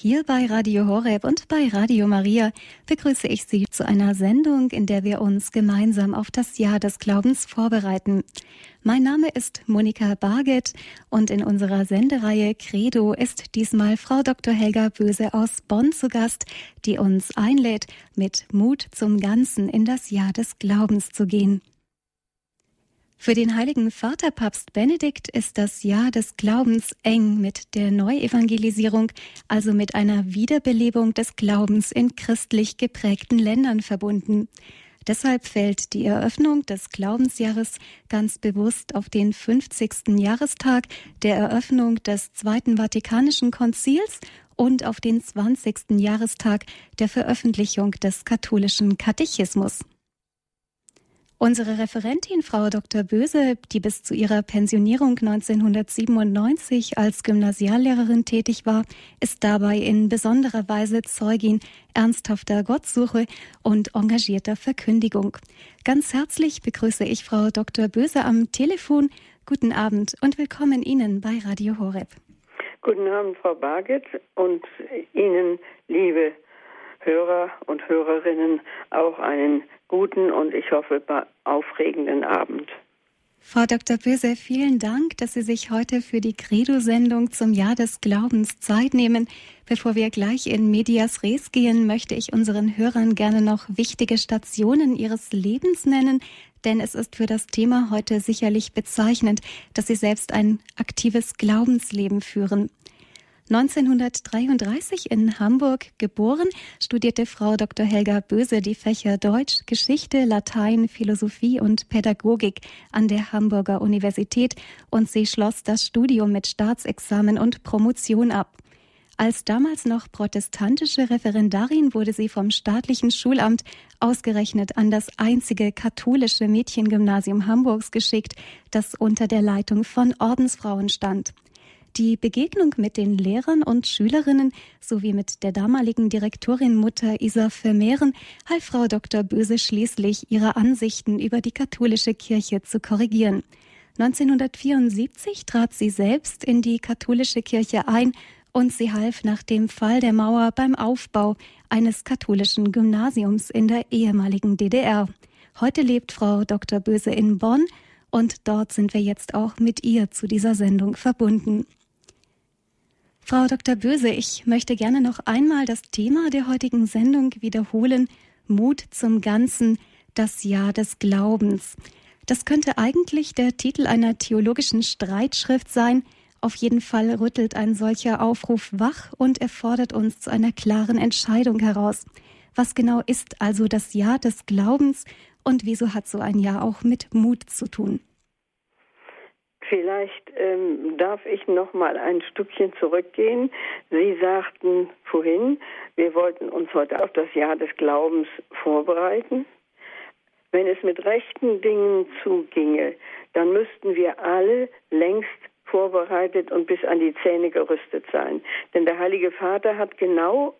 Hier bei Radio Horeb und bei Radio Maria begrüße ich Sie zu einer Sendung, in der wir uns gemeinsam auf das Jahr des Glaubens vorbereiten. Mein Name ist Monika Barget und in unserer Sendereihe Credo ist diesmal Frau Dr. Helga Böse aus Bonn zu Gast, die uns einlädt, mit Mut zum Ganzen in das Jahr des Glaubens zu gehen. Für den heiligen Vater Papst Benedikt ist das Jahr des Glaubens eng mit der Neuevangelisierung, also mit einer Wiederbelebung des Glaubens in christlich geprägten Ländern verbunden. Deshalb fällt die Eröffnung des Glaubensjahres ganz bewusst auf den 50. Jahrestag der Eröffnung des Zweiten Vatikanischen Konzils und auf den 20. Jahrestag der Veröffentlichung des katholischen Katechismus. Unsere Referentin Frau Dr. Böse, die bis zu ihrer Pensionierung 1997 als Gymnasiallehrerin tätig war, ist dabei in besonderer Weise Zeugin ernsthafter Gottsuche und engagierter Verkündigung. Ganz herzlich begrüße ich Frau Dr. Böse am Telefon. Guten Abend und willkommen Ihnen bei Radio Horeb. Guten Abend, Frau Barget, und Ihnen, liebe Hörer und Hörerinnen, auch einen guten und ich hoffe aufregenden Abend. Frau Dr. Böse, vielen Dank, dass Sie sich heute für die Credo-Sendung zum Jahr des Glaubens Zeit nehmen. Bevor wir gleich in Medias Res gehen, möchte ich unseren Hörern gerne noch wichtige Stationen ihres Lebens nennen, denn es ist für das Thema heute sicherlich bezeichnend, dass Sie selbst ein aktives Glaubensleben führen. 1933 in Hamburg geboren, studierte Frau Dr. Helga Böse die Fächer Deutsch, Geschichte, Latein, Philosophie und Pädagogik an der Hamburger Universität und sie schloss das Studium mit Staatsexamen und Promotion ab. Als damals noch protestantische Referendarin wurde sie vom staatlichen Schulamt ausgerechnet an das einzige katholische Mädchengymnasium Hamburgs geschickt, das unter der Leitung von Ordensfrauen stand. Die Begegnung mit den Lehrern und Schülerinnen sowie mit der damaligen Direktorin Mutter Isa Vermehren half Frau Dr. Böse schließlich, ihre Ansichten über die katholische Kirche zu korrigieren. 1974 trat sie selbst in die katholische Kirche ein und sie half nach dem Fall der Mauer beim Aufbau eines katholischen Gymnasiums in der ehemaligen DDR. Heute lebt Frau Dr. Böse in Bonn und dort sind wir jetzt auch mit ihr zu dieser Sendung verbunden. Frau Dr. Böse, ich möchte gerne noch einmal das Thema der heutigen Sendung wiederholen. Mut zum Ganzen, das Jahr des Glaubens. Das könnte eigentlich der Titel einer theologischen Streitschrift sein. Auf jeden Fall rüttelt ein solcher Aufruf wach und erfordert uns zu einer klaren Entscheidung heraus. Was genau ist also das Jahr des Glaubens und wieso hat so ein Jahr auch mit Mut zu tun? Vielleicht ähm, darf ich noch mal ein Stückchen zurückgehen. Sie sagten vorhin, wir wollten uns heute auf das Jahr des Glaubens vorbereiten. Wenn es mit rechten Dingen zuginge, dann müssten wir alle längst vorbereitet und bis an die Zähne gerüstet sein. Denn der Heilige Vater hat genau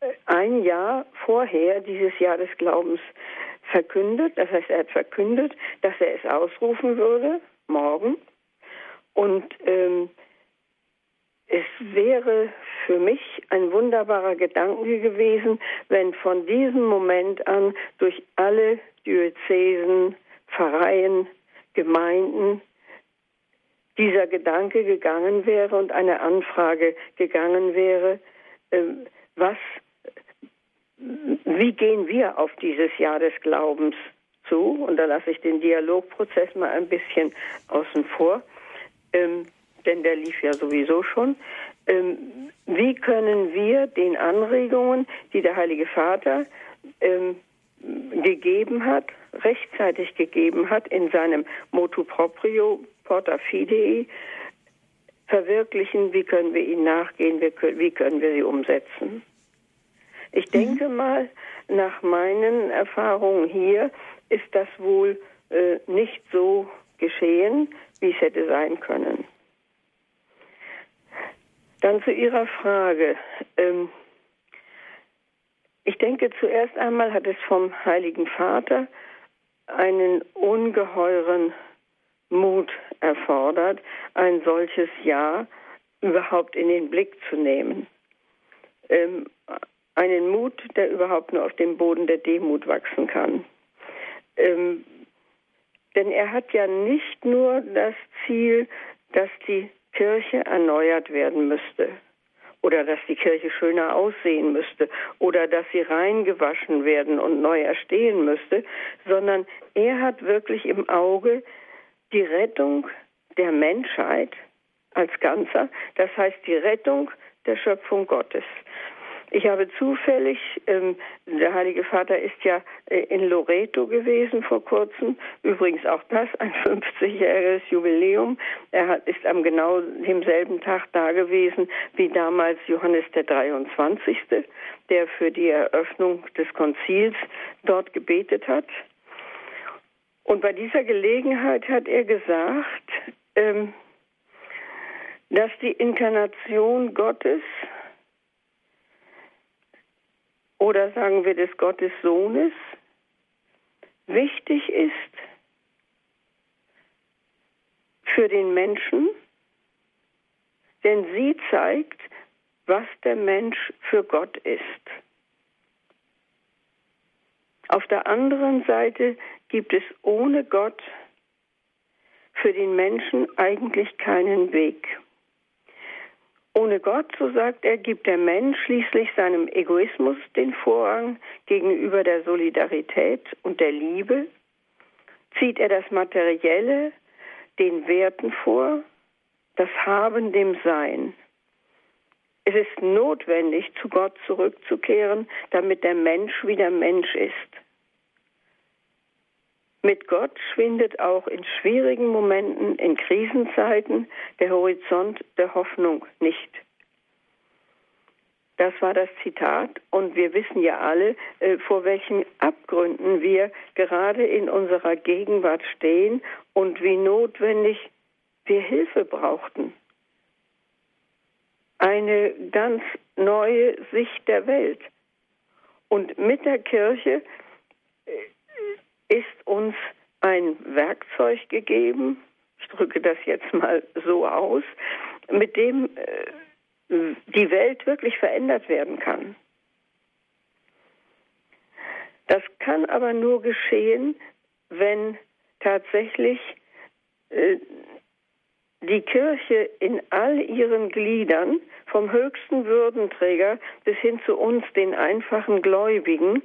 äh, ein Jahr vorher dieses Jahr des Glaubens verkündet. Das heißt, er hat verkündet, dass er es ausrufen würde, morgen. Und ähm, es wäre für mich ein wunderbarer Gedanke gewesen, wenn von diesem Moment an durch alle Diözesen, Pfarreien, Gemeinden dieser Gedanke gegangen wäre und eine Anfrage gegangen wäre, äh, was, wie gehen wir auf dieses Jahr des Glaubens zu? Und da lasse ich den Dialogprozess mal ein bisschen außen vor ähm, denn der lief ja sowieso schon. Ähm, wie können wir den Anregungen, die der Heilige Vater ähm, gegeben hat, rechtzeitig gegeben hat in seinem Motu Proprio Porta Fidei, verwirklichen, wie können wir ihnen nachgehen, wie können wir sie umsetzen. Ich mhm. denke mal, nach meinen Erfahrungen hier ist das wohl äh, nicht so geschehen, wie es hätte sein können. Dann zu Ihrer Frage. Ähm, ich denke, zuerst einmal hat es vom Heiligen Vater einen ungeheuren Mut erfordert, ein solches Jahr überhaupt in den Blick zu nehmen. ähm, einen Mut, der überhaupt nur auf dem Boden der Demut wachsen kann. Ähm, denn er hat ja nicht nur das Ziel, dass die Kirche erneuert werden müsste oder dass die Kirche schöner aussehen müsste oder dass sie reingewaschen werden und neu erstehen müsste, sondern er hat wirklich im Auge die Rettung der Menschheit als Ganzer, das heißt die Rettung der Schöpfung Gottes. Ich habe zufällig, ähm, der Heilige Vater ist ja äh, in Loreto gewesen vor kurzem, übrigens auch das ein 50-jähriges Jubiläum. Er hat, ist am genau demselben Tag da gewesen wie damals Johannes der 23., der für die Eröffnung des Konzils dort gebetet hat. Und bei dieser Gelegenheit hat er gesagt, ähm, dass die Inkarnation Gottes oder sagen wir des Gottes Sohnes wichtig ist für den Menschen, denn sie zeigt, was der Mensch für Gott ist. Auf der anderen Seite gibt es ohne Gott für den Menschen eigentlich keinen Weg. Ohne Gott, so sagt er, gibt der Mensch schließlich seinem Egoismus den Vorrang gegenüber der Solidarität und der Liebe, zieht er das Materielle den Werten vor, das Haben dem Sein. Es ist notwendig, zu Gott zurückzukehren, damit der Mensch wieder Mensch ist. Mit Gott schwindet auch in schwierigen Momenten, in Krisenzeiten der Horizont der Hoffnung nicht. Das war das Zitat und wir wissen ja alle, äh, vor welchen Abgründen wir gerade in unserer Gegenwart stehen und wie notwendig wir Hilfe brauchten. Eine ganz neue Sicht der Welt. Und mit der Kirche äh, ist uns ein Werkzeug gegeben, ich drücke das jetzt mal so aus, mit dem äh, die Welt wirklich verändert werden kann. Das kann aber nur geschehen, wenn tatsächlich äh, die Kirche in all ihren Gliedern, vom höchsten Würdenträger bis hin zu uns, den einfachen Gläubigen,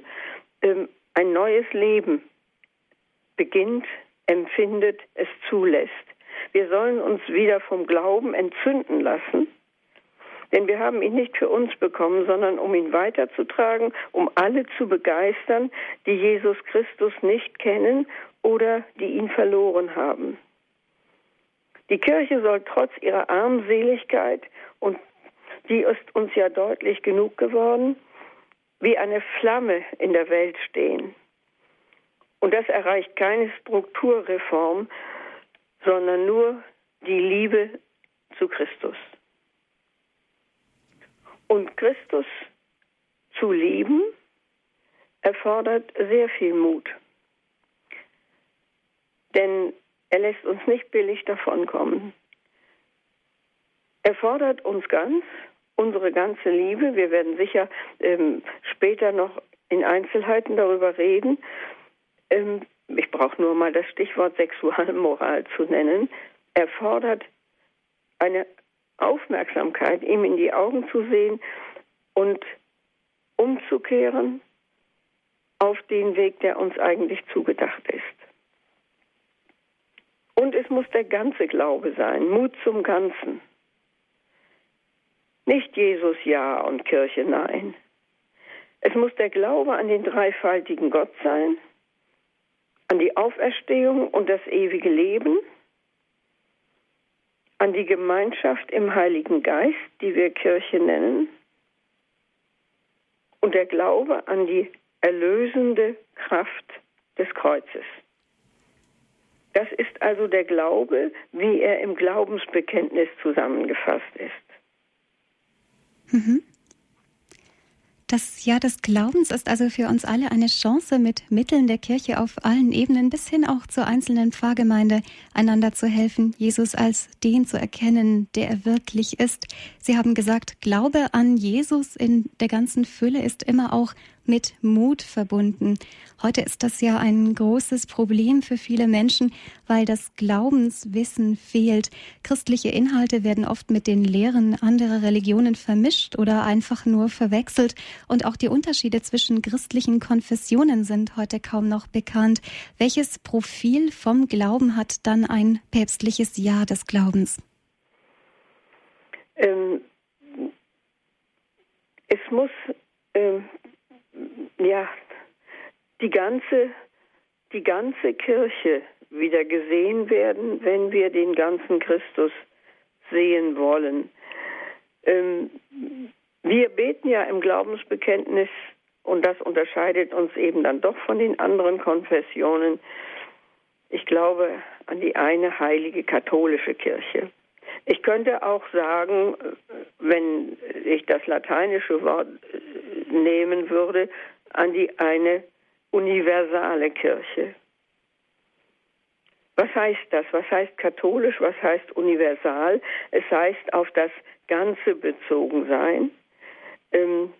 äh, ein neues Leben beginnt, empfindet, es zulässt. Wir sollen uns wieder vom Glauben entzünden lassen, denn wir haben ihn nicht für uns bekommen, sondern um ihn weiterzutragen, um alle zu begeistern, die Jesus Christus nicht kennen oder die ihn verloren haben. Die Kirche soll trotz ihrer Armseligkeit, und die ist uns ja deutlich genug geworden, wie eine Flamme in der Welt stehen. Und das erreicht keine Strukturreform, sondern nur die Liebe zu Christus. Und Christus zu lieben erfordert sehr viel Mut. Denn er lässt uns nicht billig davonkommen. Er fordert uns ganz, unsere ganze Liebe. Wir werden sicher ähm, später noch in Einzelheiten darüber reden. Ähm, ich brauche nur mal das Stichwort Sexualmoral zu nennen, erfordert eine Aufmerksamkeit, ihm in die Augen zu sehen und umzukehren auf den Weg, der uns eigentlich zugedacht ist. Und es muss der ganze Glaube sein, Mut zum Ganzen. Nicht Jesus ja und Kirche nein. Es muss der Glaube an den dreifaltigen Gott sein, an die Auferstehung und das ewige Leben, an die Gemeinschaft im Heiligen Geist, die wir Kirche nennen, und der Glaube an die erlösende Kraft des Kreuzes. Das ist also der Glaube, wie er im Glaubensbekenntnis zusammengefasst ist. Mhm. Das Jahr des Glaubens ist also für uns alle eine Chance, mit Mitteln der Kirche auf allen Ebenen bis hin auch zur einzelnen Pfarrgemeinde einander zu helfen, Jesus als den zu erkennen, der er wirklich ist. Sie haben gesagt, Glaube an Jesus in der ganzen Fülle ist immer auch mit Mut verbunden. Heute ist das ja ein großes Problem für viele Menschen, weil das Glaubenswissen fehlt. Christliche Inhalte werden oft mit den Lehren anderer Religionen vermischt oder einfach nur verwechselt. Und auch die Unterschiede zwischen christlichen Konfessionen sind heute kaum noch bekannt. Welches Profil vom Glauben hat dann ein päpstliches Ja des Glaubens? Ähm, es muss ähm, ja, die ganze, die ganze Kirche wieder gesehen werden, wenn wir den ganzen Christus sehen wollen. Ähm, wir beten ja im Glaubensbekenntnis, und das unterscheidet uns eben dann doch von den anderen Konfessionen, ich glaube an die eine heilige katholische Kirche. Ich könnte auch sagen, wenn ich das lateinische Wort nehmen würde, an die eine universale Kirche. Was heißt das? Was heißt katholisch? Was heißt universal? Es heißt auf das Ganze bezogen sein. Ähm,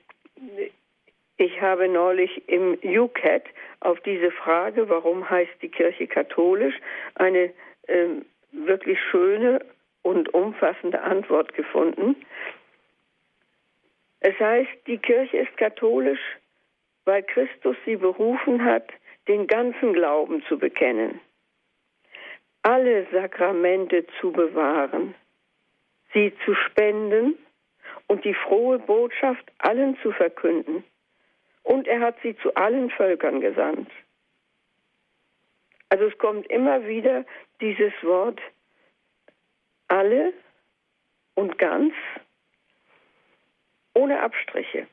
ich habe neulich im UCAT auf diese Frage, warum heißt die Kirche katholisch, eine ähm, wirklich schöne und umfassende Antwort gefunden. Es heißt, die Kirche ist katholisch, weil Christus sie berufen hat, den ganzen Glauben zu bekennen, alle Sakramente zu bewahren, sie zu spenden und die frohe Botschaft allen zu verkünden. Und er hat sie zu allen Völkern gesandt. Also es kommt immer wieder dieses Wort alle und ganz, ohne Abstriche.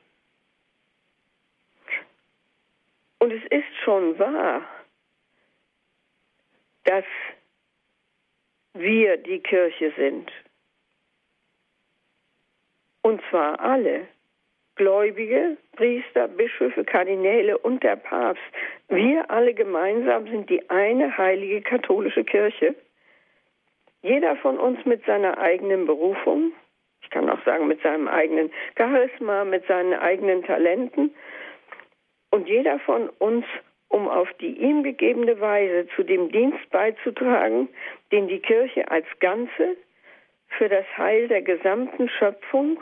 Und es ist schon wahr, dass wir die Kirche sind. Und zwar alle. Gläubige, Priester, Bischöfe, Kardinäle und der Papst. Wir alle gemeinsam sind die eine heilige katholische Kirche. Jeder von uns mit seiner eigenen Berufung, ich kann auch sagen mit seinem eigenen Charisma, mit seinen eigenen Talenten und jeder von uns, um auf die ihm gegebene Weise zu dem Dienst beizutragen, den die Kirche als Ganze für das Heil der gesamten Schöpfung,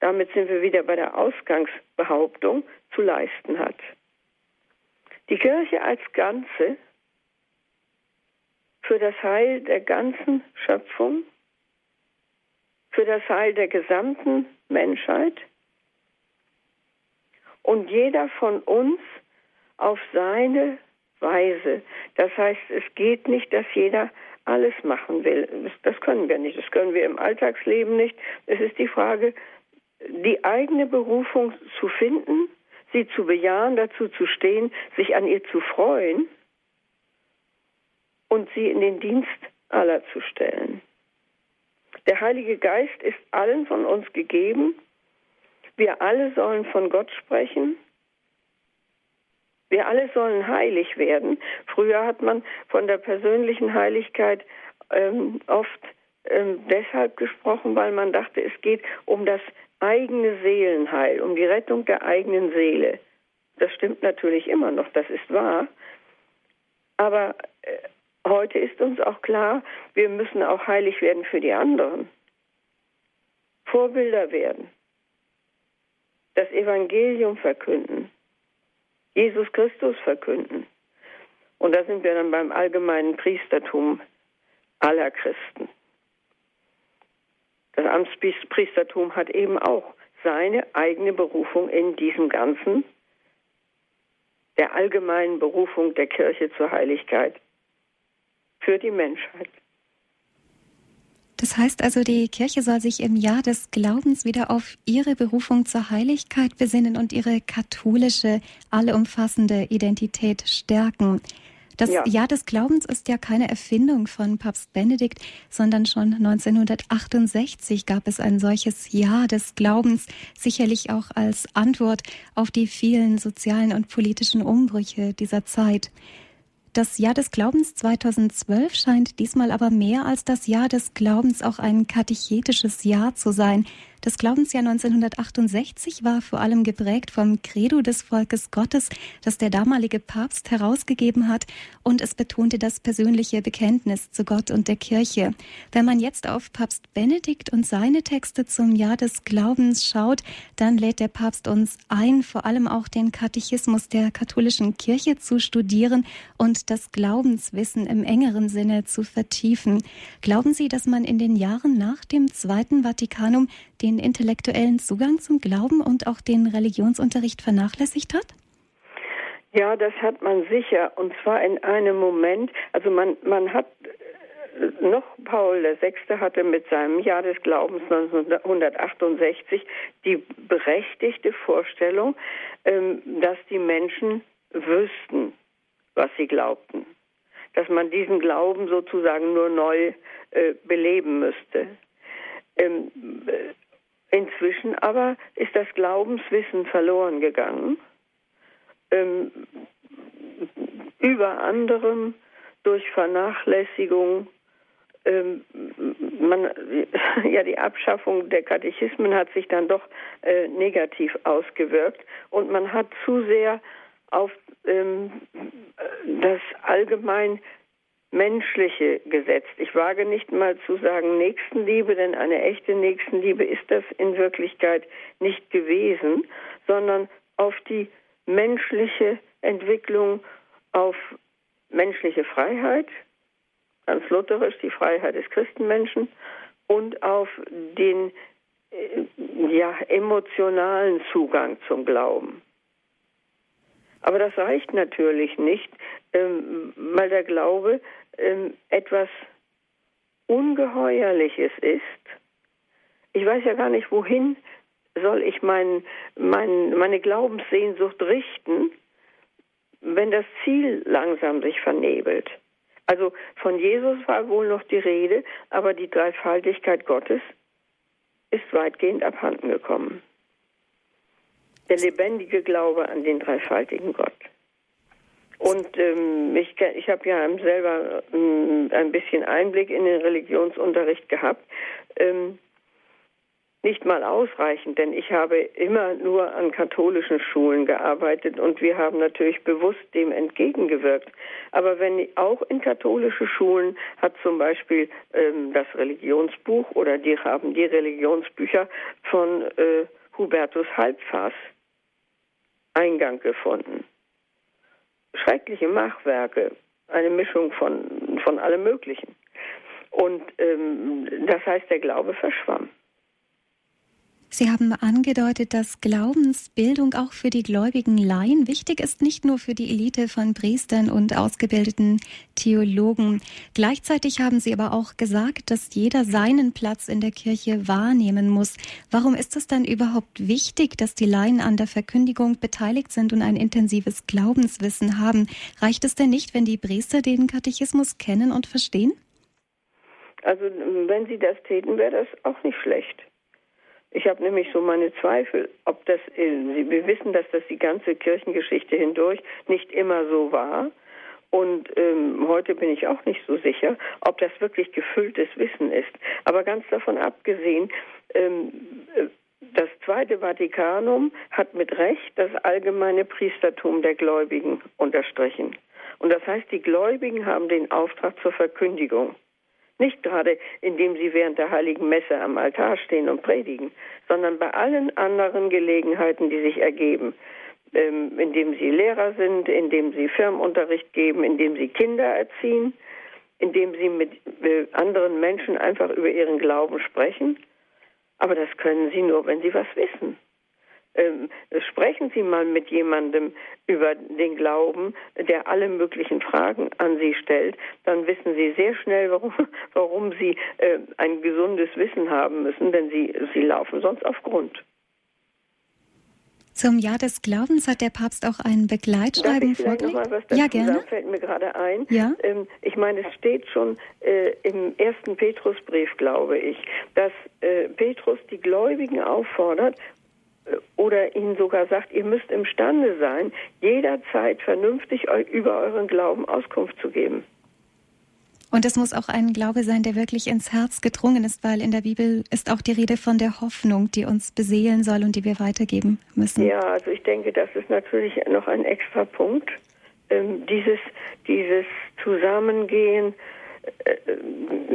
damit sind wir wieder bei der Ausgangsbehauptung, zu leisten hat. Die Kirche als Ganze für das Heil der ganzen Schöpfung, für das Heil der gesamten Menschheit und jeder von uns auf seine Weise. Das heißt, es geht nicht, dass jeder alles machen will. Das können wir nicht. Das können wir im Alltagsleben nicht. Es ist die Frage, die eigene Berufung zu finden, sie zu bejahen, dazu zu stehen, sich an ihr zu freuen und sie in den Dienst aller zu stellen. Der Heilige Geist ist allen von uns gegeben. Wir alle sollen von Gott sprechen. Wir alle sollen heilig werden. Früher hat man von der persönlichen Heiligkeit ähm, oft ähm, deshalb gesprochen, weil man dachte, es geht um das eigene Seelenheil, um die Rettung der eigenen Seele. Das stimmt natürlich immer noch, das ist wahr. Aber äh, Heute ist uns auch klar, wir müssen auch heilig werden für die anderen. Vorbilder werden. Das Evangelium verkünden. Jesus Christus verkünden. Und da sind wir dann beim allgemeinen Priestertum aller Christen. Das Amtspriestertum hat eben auch seine eigene Berufung in diesem Ganzen, der allgemeinen Berufung der Kirche zur Heiligkeit für die Menschheit. Das heißt also, die Kirche soll sich im Jahr des Glaubens wieder auf ihre Berufung zur Heiligkeit besinnen und ihre katholische, allumfassende Identität stärken. Das ja. Jahr des Glaubens ist ja keine Erfindung von Papst Benedikt, sondern schon 1968 gab es ein solches Jahr des Glaubens, sicherlich auch als Antwort auf die vielen sozialen und politischen Umbrüche dieser Zeit. Das Jahr des Glaubens 2012 scheint diesmal aber mehr als das Jahr des Glaubens auch ein katechetisches Jahr zu sein. Das Glaubensjahr 1968 war vor allem geprägt vom Credo des Volkes Gottes, das der damalige Papst herausgegeben hat, und es betonte das persönliche Bekenntnis zu Gott und der Kirche. Wenn man jetzt auf Papst Benedikt und seine Texte zum Jahr des Glaubens schaut, dann lädt der Papst uns ein, vor allem auch den Katechismus der katholischen Kirche zu studieren und das Glaubenswissen im engeren Sinne zu vertiefen. Glauben Sie, dass man in den Jahren nach dem Zweiten Vatikanum den intellektuellen Zugang zum Glauben und auch den Religionsunterricht vernachlässigt hat? Ja, das hat man sicher. Und zwar in einem Moment, also man, man hat äh, noch Paul VI. hatte mit seinem Jahr des Glaubens 1968 die berechtigte Vorstellung, ähm, dass die Menschen wüssten, was sie glaubten. Dass man diesen Glauben sozusagen nur neu äh, beleben müsste. Inzwischen aber ist das Glaubenswissen verloren gegangen. Ähm, über anderem durch Vernachlässigung. Ähm, man, ja, die Abschaffung der Katechismen hat sich dann doch äh, negativ ausgewirkt und man hat zu sehr auf ähm, das allgemein Menschliche gesetzt. Ich wage nicht mal zu sagen Nächstenliebe, denn eine echte Nächstenliebe ist das in Wirklichkeit nicht gewesen, sondern auf die menschliche Entwicklung, auf menschliche Freiheit, ganz lutherisch die Freiheit des Christenmenschen, und auf den äh, ja, emotionalen Zugang zum Glauben. Aber das reicht natürlich nicht, ähm, weil der Glaube ähm, etwas Ungeheuerliches ist. Ich weiß ja gar nicht, wohin soll ich mein, mein, meine Glaubenssehnsucht richten, wenn das Ziel langsam sich vernebelt. Also von Jesus war wohl noch die Rede, aber die Dreifaltigkeit Gottes ist weitgehend abhanden gekommen. Der lebendige Glaube an den dreifaltigen Gott. Und ähm, ich, ich habe ja selber ähm, ein bisschen Einblick in den Religionsunterricht gehabt. Ähm, nicht mal ausreichend, denn ich habe immer nur an katholischen Schulen gearbeitet und wir haben natürlich bewusst dem entgegengewirkt. Aber wenn auch in katholische Schulen hat zum Beispiel ähm, das Religionsbuch oder die haben die Religionsbücher von äh, Hubertus Halbfaß Eingang gefunden schreckliche Machwerke, eine Mischung von, von allem Möglichen. Und ähm, das heißt, der Glaube verschwamm. Sie haben angedeutet, dass Glaubensbildung auch für die gläubigen Laien wichtig ist, nicht nur für die Elite von Priestern und ausgebildeten Theologen. Gleichzeitig haben Sie aber auch gesagt, dass jeder seinen Platz in der Kirche wahrnehmen muss. Warum ist es dann überhaupt wichtig, dass die Laien an der Verkündigung beteiligt sind und ein intensives Glaubenswissen haben? Reicht es denn nicht, wenn die Priester den Katechismus kennen und verstehen? Also wenn sie das täten, wäre das auch nicht schlecht. Ich habe nämlich so meine Zweifel, ob das, äh, wir wissen, dass das die ganze Kirchengeschichte hindurch nicht immer so war. Und ähm, heute bin ich auch nicht so sicher, ob das wirklich gefülltes Wissen ist. Aber ganz davon abgesehen, ähm, äh, das Zweite Vatikanum hat mit Recht das allgemeine Priestertum der Gläubigen unterstrichen. Und das heißt, die Gläubigen haben den Auftrag zur Verkündigung. Nicht gerade, indem sie während der heiligen Messe am Altar stehen und predigen, sondern bei allen anderen Gelegenheiten, die sich ergeben, ähm, indem sie Lehrer sind, indem sie Firmenunterricht geben, indem sie Kinder erziehen, indem sie mit äh, anderen Menschen einfach über ihren Glauben sprechen. Aber das können sie nur, wenn sie was wissen ähm, sprechen Sie mal mit jemandem über den Glauben, der alle möglichen Fragen an Sie stellt, dann wissen Sie sehr schnell, warum, warum Sie äh, ein gesundes Wissen haben müssen, denn Sie, Sie laufen sonst auf Grund. Zum Jahr des Glaubens hat der Papst auch ein Begleitschreiben vorgelegt. Ja, gerne. Sagen, fällt mir gerade ein. Ja. Ähm, ich meine, es steht schon äh, im ersten Petrusbrief, glaube ich, dass äh, Petrus die Gläubigen auffordert, oder ihnen sogar sagt, ihr müsst imstande sein, jederzeit vernünftig über euren Glauben Auskunft zu geben. Und es muss auch ein Glaube sein, der wirklich ins Herz gedrungen ist, weil in der Bibel ist auch die Rede von der Hoffnung, die uns beseelen soll und die wir weitergeben müssen. Ja, also ich denke, das ist natürlich noch ein extra Punkt. Ähm, dieses, dieses Zusammengehen. Äh,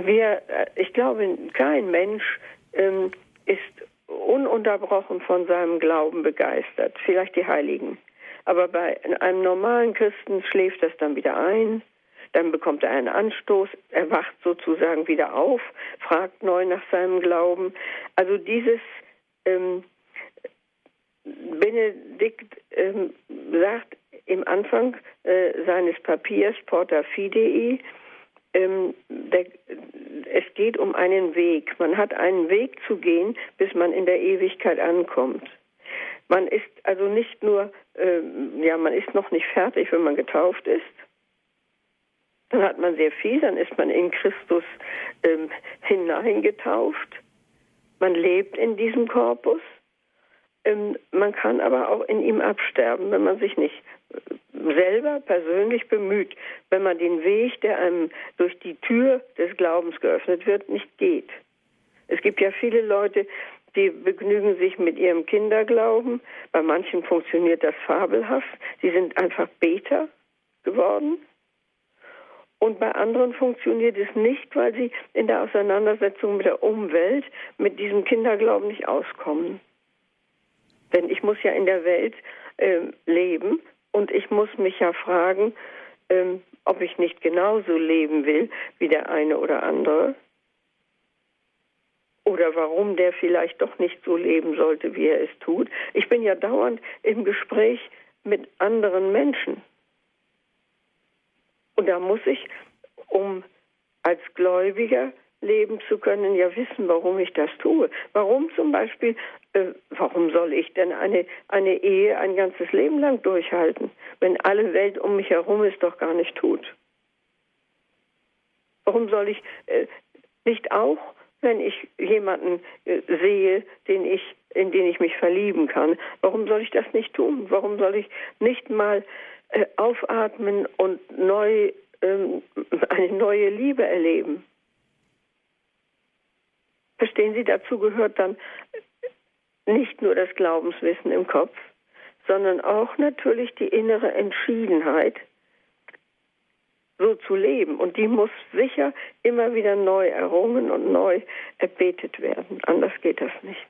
wir, äh, ich glaube, kein Mensch ähm, ist ununterbrochen von seinem Glauben begeistert. Vielleicht die Heiligen. Aber bei einem normalen Christen schläft das dann wieder ein dann bekommt er einen Anstoß, er wacht sozusagen wieder auf, fragt neu nach seinem Glauben. Also dieses ähm, Benedikt ähm, sagt im Anfang äh, seines Papiers Porta Fidei, ähm, der, es geht um einen Weg. Man hat einen Weg zu gehen, bis man in der Ewigkeit ankommt. Man ist also nicht nur, äh, ja, man ist noch nicht fertig, wenn man getauft ist, dann hat man sehr viel, dann ist man in Christus ähm, hineingetauft. Man lebt in diesem Korpus. Ähm, man kann aber auch in ihm absterben, wenn man sich nicht selber persönlich bemüht, wenn man den Weg, der einem durch die Tür des Glaubens geöffnet wird, nicht geht. Es gibt ja viele Leute, die begnügen sich mit ihrem Kinderglauben. Bei manchen funktioniert das fabelhaft. Sie sind einfach Beter geworden. Und bei anderen funktioniert es nicht, weil sie in der Auseinandersetzung mit der Umwelt mit diesem Kinderglauben nicht auskommen. Denn ich muss ja in der Welt äh, leben und ich muss mich ja fragen, ähm, ob ich nicht genauso leben will wie der eine oder andere. Oder warum der vielleicht doch nicht so leben sollte, wie er es tut. Ich bin ja dauernd im Gespräch mit anderen Menschen. Und da muss ich, um als Gläubiger leben zu können, ja wissen, warum ich das tue. Warum zum Beispiel, äh, warum soll ich denn eine, eine Ehe ein ganzes Leben lang durchhalten, wenn alle Welt um mich herum es doch gar nicht tut? Warum soll ich äh, nicht auch, wenn ich jemanden äh, sehe, den ich, in den ich mich verlieben kann, warum soll ich das nicht tun? Warum soll ich nicht mal äh, aufatmen und neu, ähm, eine neue Liebe erleben. Verstehen Sie, dazu gehört dann nicht nur das Glaubenswissen im Kopf, sondern auch natürlich die innere Entschiedenheit, so zu leben. Und die muss sicher immer wieder neu errungen und neu erbetet werden. Anders geht das nicht.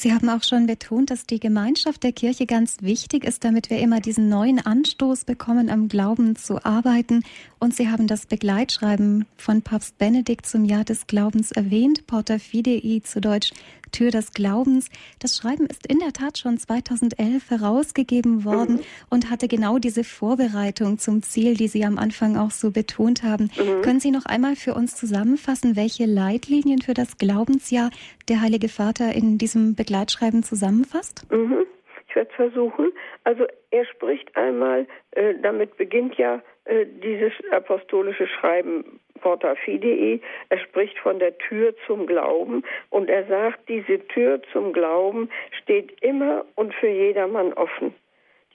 Sie haben auch schon betont, dass die Gemeinschaft der Kirche ganz wichtig ist, damit wir immer diesen neuen Anstoß bekommen, am Glauben zu arbeiten. Und Sie haben das Begleitschreiben von Papst Benedikt zum Jahr des Glaubens erwähnt, Porta Fidei zu Deutsch Tür des Glaubens. Das Schreiben ist in der Tat schon 2011 herausgegeben worden mhm. und hatte genau diese Vorbereitung zum Ziel, die Sie am Anfang auch so betont haben. Mhm. Können Sie noch einmal für uns zusammenfassen, welche Leitlinien für das Glaubensjahr der Heilige Vater in diesem Begleitschreiben zusammenfasst? Mhm. Ich werde es versuchen. Also er spricht einmal, äh, damit beginnt ja äh, dieses apostolische Schreiben Porta Fidei. Er spricht von der Tür zum Glauben und er sagt, diese Tür zum Glauben steht immer und für jedermann offen.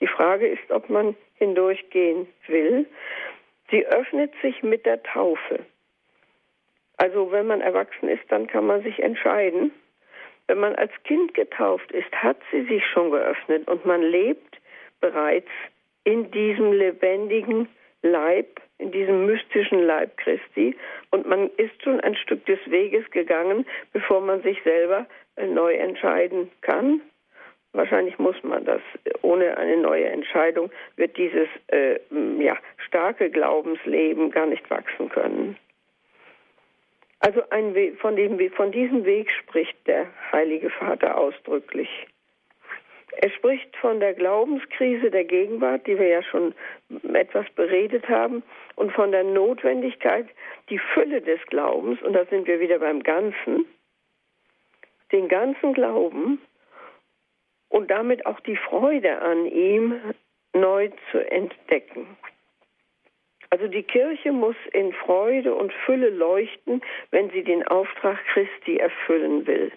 Die Frage ist, ob man hindurchgehen will. Sie öffnet sich mit der Taufe. Also wenn man erwachsen ist, dann kann man sich entscheiden. Wenn man als Kind getauft ist, hat sie sich schon geöffnet und man lebt bereits in diesem lebendigen Leib, in diesem mystischen Leib Christi. Und man ist schon ein Stück des Weges gegangen, bevor man sich selber äh, neu entscheiden kann. Wahrscheinlich muss man das. Ohne eine neue Entscheidung wird dieses äh, ja, starke Glaubensleben gar nicht wachsen können. Also Weg, von, dem, von diesem Weg spricht der Heilige Vater ausdrücklich. Er spricht von der Glaubenskrise der Gegenwart, die wir ja schon etwas beredet haben, und von der Notwendigkeit, die Fülle des Glaubens, und da sind wir wieder beim Ganzen, den ganzen Glauben und damit auch die Freude an ihm neu zu entdecken. Also die Kirche muss in Freude und Fülle leuchten, wenn sie den Auftrag Christi erfüllen will.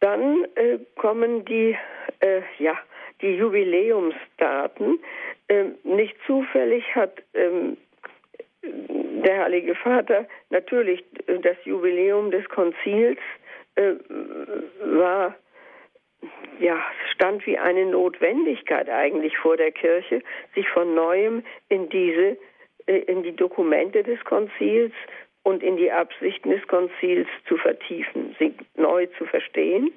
Dann äh, kommen die, äh, ja, die Jubiläumsdaten. Ähm, nicht zufällig hat ähm, der Heilige Vater natürlich das Jubiläum des Konzils äh, war ja stand wie eine Notwendigkeit eigentlich vor der Kirche, sich von neuem in diese äh, in die Dokumente des Konzils und in die Absichten des Konzils zu vertiefen, sie neu zu verstehen.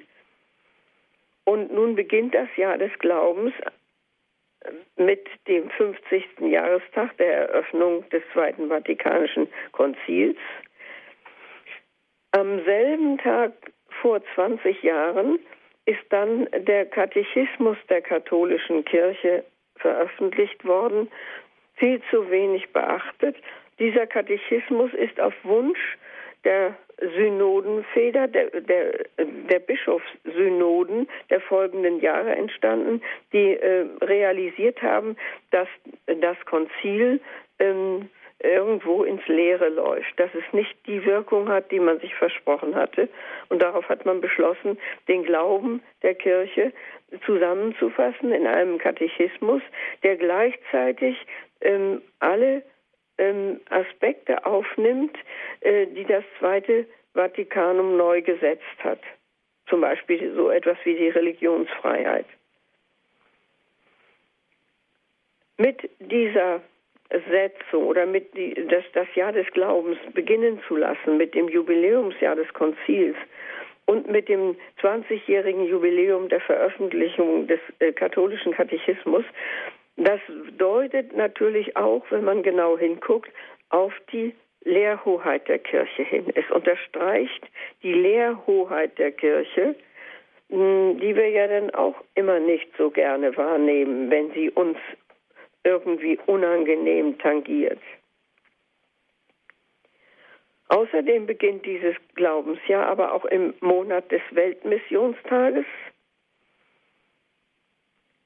Und nun beginnt das Jahr des Glaubens mit dem 50. Jahrestag der Eröffnung des Zweiten Vatikanischen Konzils. Am selben Tag vor 20 Jahren ist dann der Katechismus der katholischen Kirche veröffentlicht worden, viel zu wenig beachtet. Dieser Katechismus ist auf Wunsch der Synodenfeder, der, der, der Bischofssynoden der folgenden Jahre entstanden, die äh, realisiert haben, dass das Konzil ähm, irgendwo ins Leere läuft, dass es nicht die Wirkung hat, die man sich versprochen hatte. Und darauf hat man beschlossen, den Glauben der Kirche zusammenzufassen in einem Katechismus, der gleichzeitig ähm, alle ähm, Aspekte aufnimmt, äh, die das Zweite Vatikanum neu gesetzt hat. Zum Beispiel so etwas wie die Religionsfreiheit. Mit dieser Setzung oder mit die, das, das Jahr des Glaubens beginnen zu lassen, mit dem Jubiläumsjahr des Konzils und mit dem 20-jährigen Jubiläum der Veröffentlichung des äh, katholischen Katechismus, das deutet natürlich auch, wenn man genau hinguckt, auf die Lehrhoheit der Kirche hin. Es unterstreicht die Lehrhoheit der Kirche, hm, die wir ja dann auch immer nicht so gerne wahrnehmen, wenn sie uns irgendwie unangenehm tangiert. Außerdem beginnt dieses Glaubensjahr aber auch im Monat des Weltmissionstages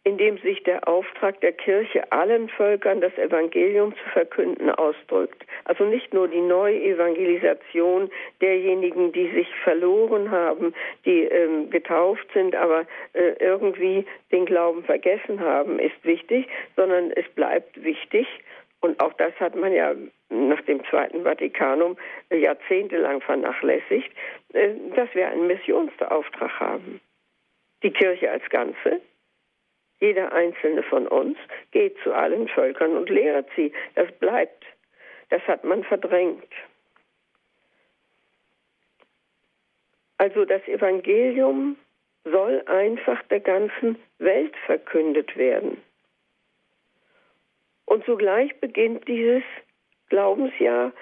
in dem sich der Auftrag der Kirche, allen Völkern das Evangelium zu verkünden, ausdrückt. Also nicht nur die Neuevangelisation derjenigen, die sich verloren haben, die ähm, getauft sind, aber äh, irgendwie den Glauben vergessen haben, ist wichtig, sondern es bleibt wichtig, und auch das hat man ja nach dem Zweiten Vatikanum äh, jahrzehntelang vernachlässigt, äh, dass wir einen Missionsauftrag haben. Die Kirche als Ganze, jeder einzelne von uns geht zu allen Völkern und lehrt sie. Das bleibt. Das hat man verdrängt. Also das Evangelium soll einfach der ganzen Welt verkündet werden. Und zugleich beginnt dieses Glaubensjahr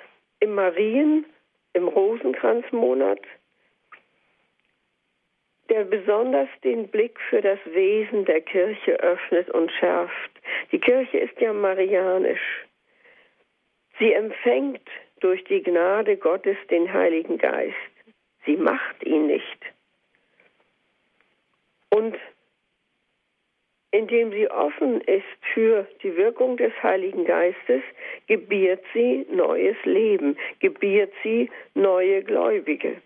im Marien, im Rosenkranzmonat, der besonders den Blick für das Wesen der Kirche öffnet und schärft. Die Kirche ist ja marianisch. Sie empfängt durch die Gnade Gottes den Heiligen Geist. Sie macht ihn nicht. Und indem sie offen ist für die Wirkung des Heiligen Geistes, gebiert sie neues Leben, gebiert sie neue Gläubige.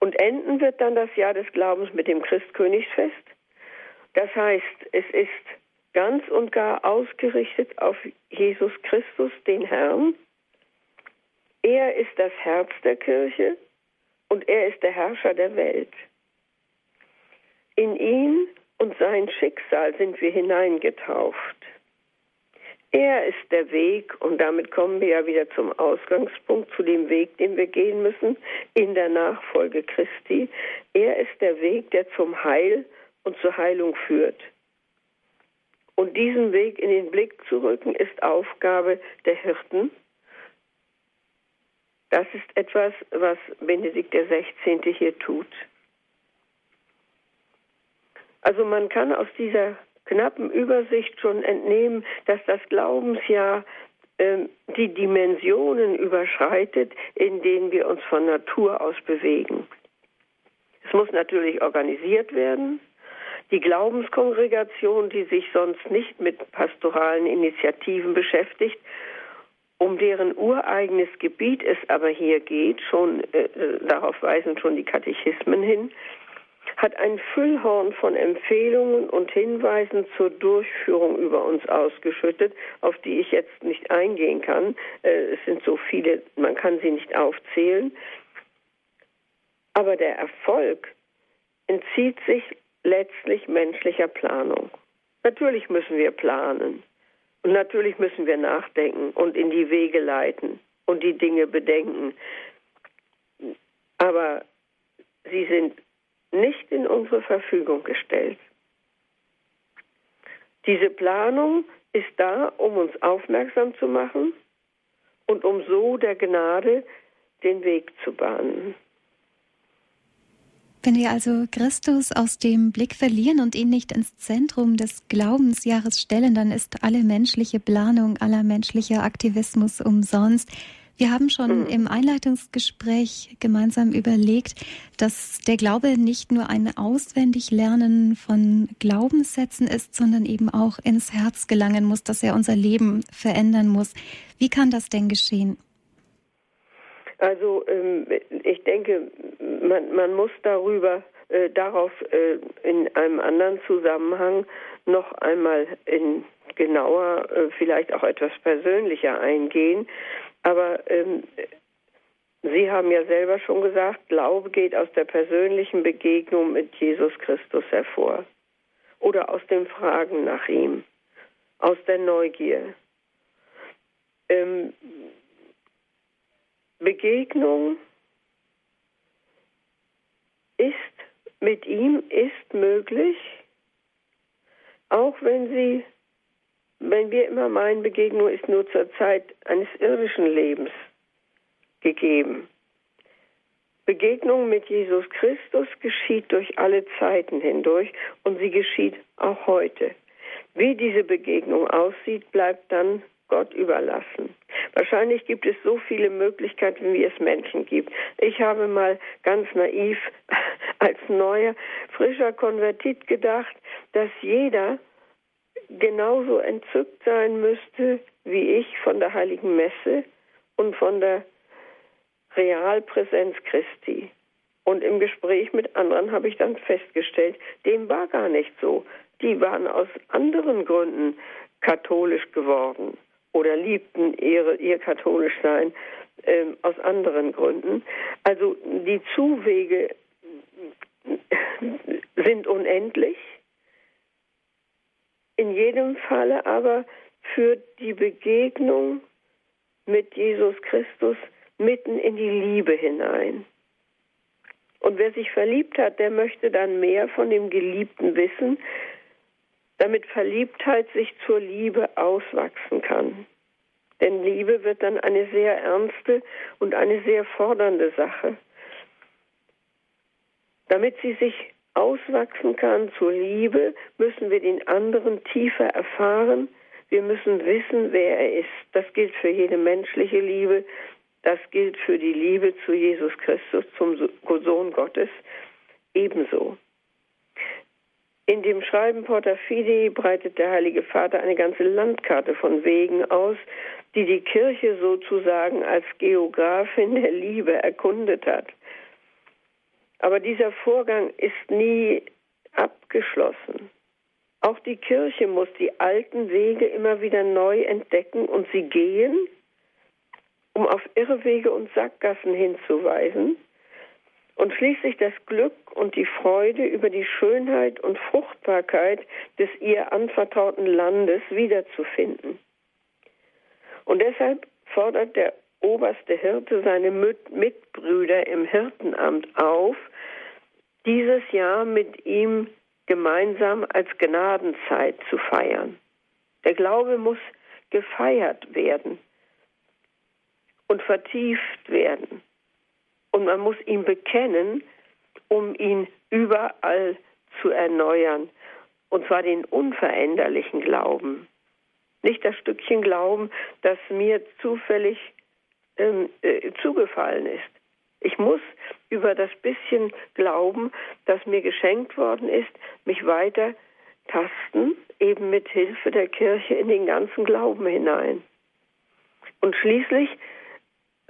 Und enden wird dann das Jahr des Glaubens mit dem Christkönigsfest. Das heißt, es ist ganz und gar ausgerichtet auf Jesus Christus, den Herrn. Er ist das Herz der Kirche und er ist der Herrscher der Welt. In ihn und sein Schicksal sind wir hineingetauft. Er ist der Weg und damit kommen wir ja wieder zum Ausgangspunkt, zu dem Weg, den wir gehen müssen in der Nachfolge Christi. Er ist der Weg, der zum Heil und zur Heilung führt. Und diesen Weg in den Blick zu rücken, ist Aufgabe der Hirten. Das ist etwas, was Benedikt XVI. hier tut. Also man kann aus dieser knappen Übersicht schon entnehmen, dass das Glaubensjahr ähm, die Dimensionen überschreitet, in denen wir uns von Natur aus bewegen. Es muss natürlich organisiert werden. Die Glaubenskongregation, die sich sonst nicht mit pastoralen Initiativen beschäftigt, um deren ureigenes Gebiet es aber hier geht, schon äh, äh darauf weisen schon die Katechismen hin, hat ein Füllhorn von Empfehlungen und Hinweisen zur Durchführung über uns ausgeschüttet, auf die ich jetzt nicht eingehen kann. Äh, es sind so viele, man kann sie nicht aufzählen. Aber der Erfolg entzieht sich letztlich menschlicher Planung. Natürlich müssen wir planen und natürlich müssen wir nachdenken und in die Wege leiten und die Dinge bedenken. Aber sie sind nicht in unsere Verfügung gestellt. Diese Planung ist da, um uns aufmerksam zu machen und um so der Gnade den Weg zu bahnen. Wenn wir also Christus aus dem Blick verlieren und ihn nicht ins Zentrum des Glaubensjahres stellen, dann ist alle menschliche Planung, aller menschlicher Aktivismus umsonst. Wir haben schon mhm. im Einleitungsgespräch gemeinsam überlegt, dass der Glaube nicht nur ein Auswendiglernen von Glaubenssätzen ist, sondern eben auch ins Herz gelangen muss, dass er unser Leben verändern muss. Wie kann das denn geschehen? Also ähm, ich denke, man, man muss darüber äh, darauf äh, in einem anderen Zusammenhang noch einmal in genauer, äh, vielleicht auch etwas persönlicher eingehen. Aber ähm, Sie haben ja selber schon gesagt, Glaube geht aus der persönlichen Begegnung mit Jesus Christus hervor oder aus dem Fragen nach ihm, aus der Neugier. Ähm, Begegnung ist mit ihm ist möglich, auch wenn sie wenn wir immer meinen, Begegnung ist nur zur Zeit eines irdischen Lebens gegeben. Begegnung mit Jesus Christus geschieht durch alle Zeiten hindurch und sie geschieht auch heute. Wie diese Begegnung aussieht, bleibt dann Gott überlassen. Wahrscheinlich gibt es so viele Möglichkeiten, wie es Menschen gibt. Ich habe mal ganz naiv als neuer, frischer Konvertit gedacht, dass jeder genauso entzückt sein müsste wie ich von der heiligen Messe und von der Realpräsenz Christi. Und im Gespräch mit anderen habe ich dann festgestellt, dem war gar nicht so. Die waren aus anderen Gründen katholisch geworden oder liebten ihre, ihr Katholischsein äh, aus anderen Gründen. Also die Zuwege sind unendlich in jedem Falle aber führt die Begegnung mit Jesus Christus mitten in die Liebe hinein. Und wer sich verliebt hat, der möchte dann mehr von dem Geliebten wissen, damit Verliebtheit sich zur Liebe auswachsen kann. Denn Liebe wird dann eine sehr ernste und eine sehr fordernde Sache. Damit sie sich auswachsen kann zur Liebe, müssen wir den anderen tiefer erfahren. Wir müssen wissen, wer er ist. Das gilt für jede menschliche Liebe. Das gilt für die Liebe zu Jesus Christus, zum Sohn Gottes ebenso. In dem Schreiben Porta Fidei breitet der Heilige Vater eine ganze Landkarte von Wegen aus, die die Kirche sozusagen als Geografin der Liebe erkundet hat. Aber dieser Vorgang ist nie abgeschlossen. Auch die Kirche muss die alten Wege immer wieder neu entdecken und sie gehen, um auf Irrwege und Sackgassen hinzuweisen und schließlich das Glück und die Freude über die Schönheit und Fruchtbarkeit des ihr anvertrauten Landes wiederzufinden. Und deshalb fordert der oberste Hirte seine Mitbrüder im Hirtenamt auf, dieses Jahr mit ihm gemeinsam als Gnadenzeit zu feiern. Der Glaube muss gefeiert werden und vertieft werden. Und man muss ihn bekennen, um ihn überall zu erneuern. Und zwar den unveränderlichen Glauben nicht das Stückchen Glauben, das mir zufällig ähm, äh, zugefallen ist. Ich muss über das bisschen Glauben, das mir geschenkt worden ist, mich weiter tasten, eben mit Hilfe der Kirche in den ganzen Glauben hinein. Und schließlich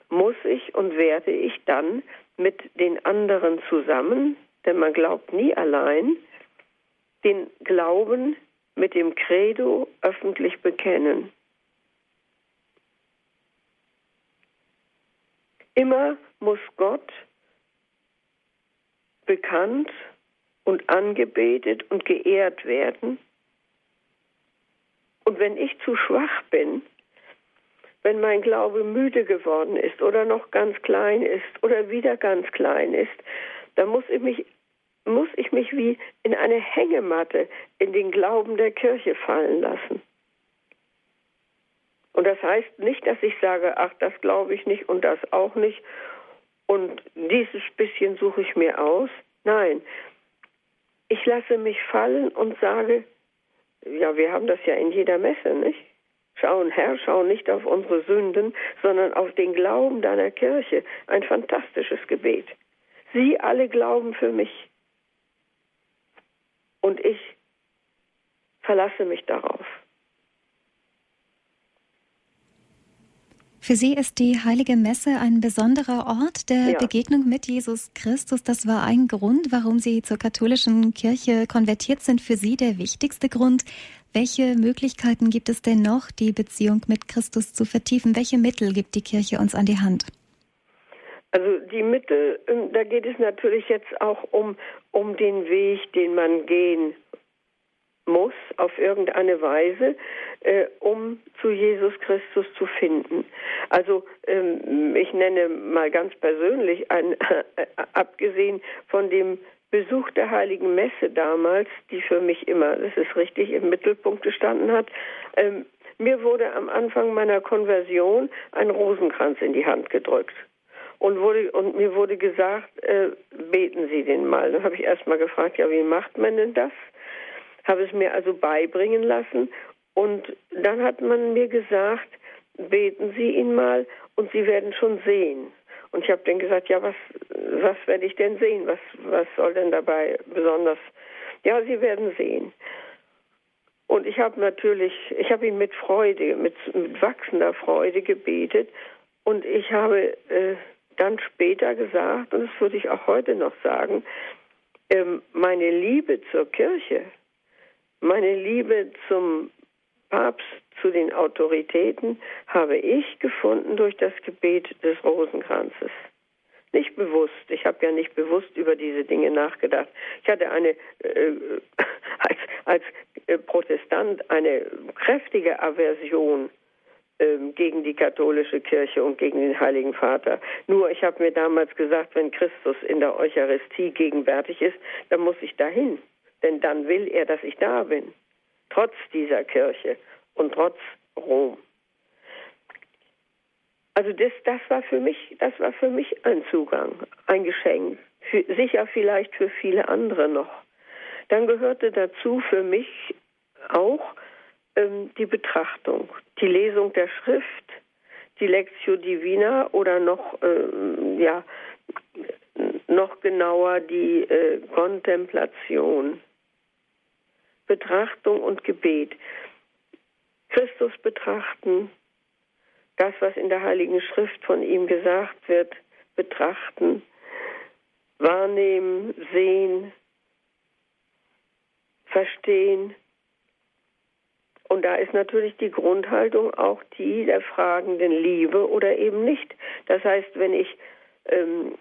muss ich und werde ich dann mit den anderen zusammen, denn man glaubt nie allein, den Glauben mit dem Credo öffentlich bekennen. Immer muss Gott bekannt und angebetet und geehrt werden. Und wenn ich zu schwach bin, wenn mein Glaube müde geworden ist oder noch ganz klein ist oder wieder ganz klein ist, dann muss ich mich, muss ich mich wie in eine Hängematte in den Glauben der Kirche fallen lassen. Und das heißt nicht, dass ich sage, ach, das glaube ich nicht und das auch nicht und dieses bisschen suche ich mir aus. Nein, ich lasse mich fallen und sage, ja, wir haben das ja in jeder Messe, nicht? Schauen, Herr, schau nicht auf unsere Sünden, sondern auf den Glauben deiner Kirche. Ein fantastisches Gebet. Sie alle glauben für mich. Und ich verlasse mich darauf. Für Sie ist die Heilige Messe ein besonderer Ort der ja. Begegnung mit Jesus Christus. Das war ein Grund, warum Sie zur katholischen Kirche konvertiert sind. Für Sie der wichtigste Grund. Welche Möglichkeiten gibt es denn noch, die Beziehung mit Christus zu vertiefen? Welche Mittel gibt die Kirche uns an die Hand? Also die Mittel, ähm, da geht es natürlich jetzt auch um, um den Weg, den man gehen muss auf irgendeine Weise, äh, um zu Jesus Christus zu finden. Also ähm, ich nenne mal ganz persönlich, ein, äh, abgesehen von dem Besuch der Heiligen Messe damals, die für mich immer, das ist richtig, im Mittelpunkt gestanden hat, ähm, mir wurde am Anfang meiner Konversion ein Rosenkranz in die Hand gedrückt. Und, wurde, und mir wurde gesagt, äh, beten Sie den mal. Dann habe ich erst mal gefragt, ja, wie macht man denn das? Habe es mir also beibringen lassen und dann hat man mir gesagt, beten Sie ihn mal und Sie werden schon sehen. Und ich habe dann gesagt, ja, was, was werde ich denn sehen? Was, was soll denn dabei besonders? Ja, Sie werden sehen. Und ich habe natürlich, ich habe ihn mit Freude, mit, mit, wachsender Freude gebetet. Und ich habe äh, dann später gesagt, und das würde ich auch heute noch sagen, ähm, meine Liebe zur Kirche, meine Liebe zum Papst, zu den Autoritäten, habe ich gefunden durch das Gebet des Rosenkranzes. Nicht bewusst. Ich habe ja nicht bewusst über diese Dinge nachgedacht. Ich hatte eine äh, als, als äh, Protestant eine kräftige Aversion äh, gegen die katholische Kirche und gegen den Heiligen Vater. Nur ich habe mir damals gesagt, wenn Christus in der Eucharistie gegenwärtig ist, dann muss ich dahin denn dann will er, dass ich da bin, trotz dieser Kirche und trotz Rom. Also das, das war für mich, das war für mich ein Zugang, ein Geschenk, für, sicher vielleicht für viele andere noch. Dann gehörte dazu für mich auch ähm, die Betrachtung, die Lesung der Schrift, die Lectio Divina oder noch ähm, ja noch genauer die äh, Kontemplation. Betrachtung und Gebet. Christus betrachten, das, was in der Heiligen Schrift von ihm gesagt wird, betrachten, wahrnehmen, sehen, verstehen. Und da ist natürlich die Grundhaltung auch die der fragenden Liebe oder eben nicht. Das heißt, wenn ich ähm,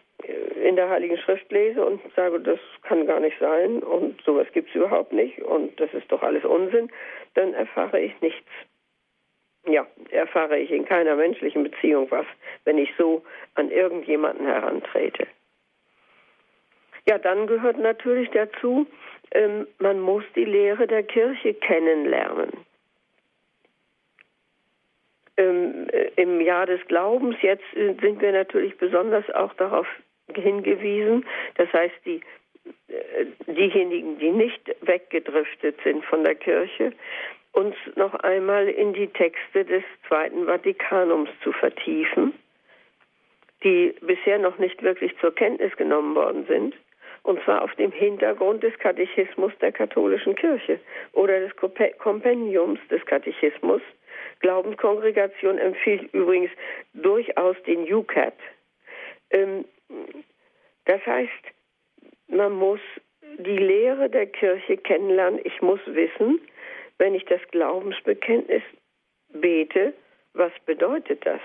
in der Heiligen Schrift lese und sage, das kann gar nicht sein und sowas gibt es überhaupt nicht und das ist doch alles Unsinn, dann erfahre ich nichts. Ja, erfahre ich in keiner menschlichen Beziehung was, wenn ich so an irgendjemanden herantrete. Ja, dann gehört natürlich dazu, ähm, man muss die Lehre der Kirche kennenlernen. Ähm, äh, Im Jahr des Glaubens jetzt sind wir natürlich besonders auch darauf hingewiesen. Das heißt, die, äh, diejenigen, die nicht weggedriftet sind von der Kirche uns noch einmal in die Texte des Zweiten Vatikanums zu vertiefen, die bisher noch nicht wirklich zur Kenntnis genommen worden sind, und zwar auf dem Hintergrund des Katechismus der katholischen Kirche oder des Kompendiums des Katechismus. Glaubenskongregation empfiehlt übrigens durchaus den UCAT. Ähm, das heißt, man muss die Lehre der Kirche kennenlernen. Ich muss wissen, wenn ich das Glaubensbekenntnis bete, was bedeutet das?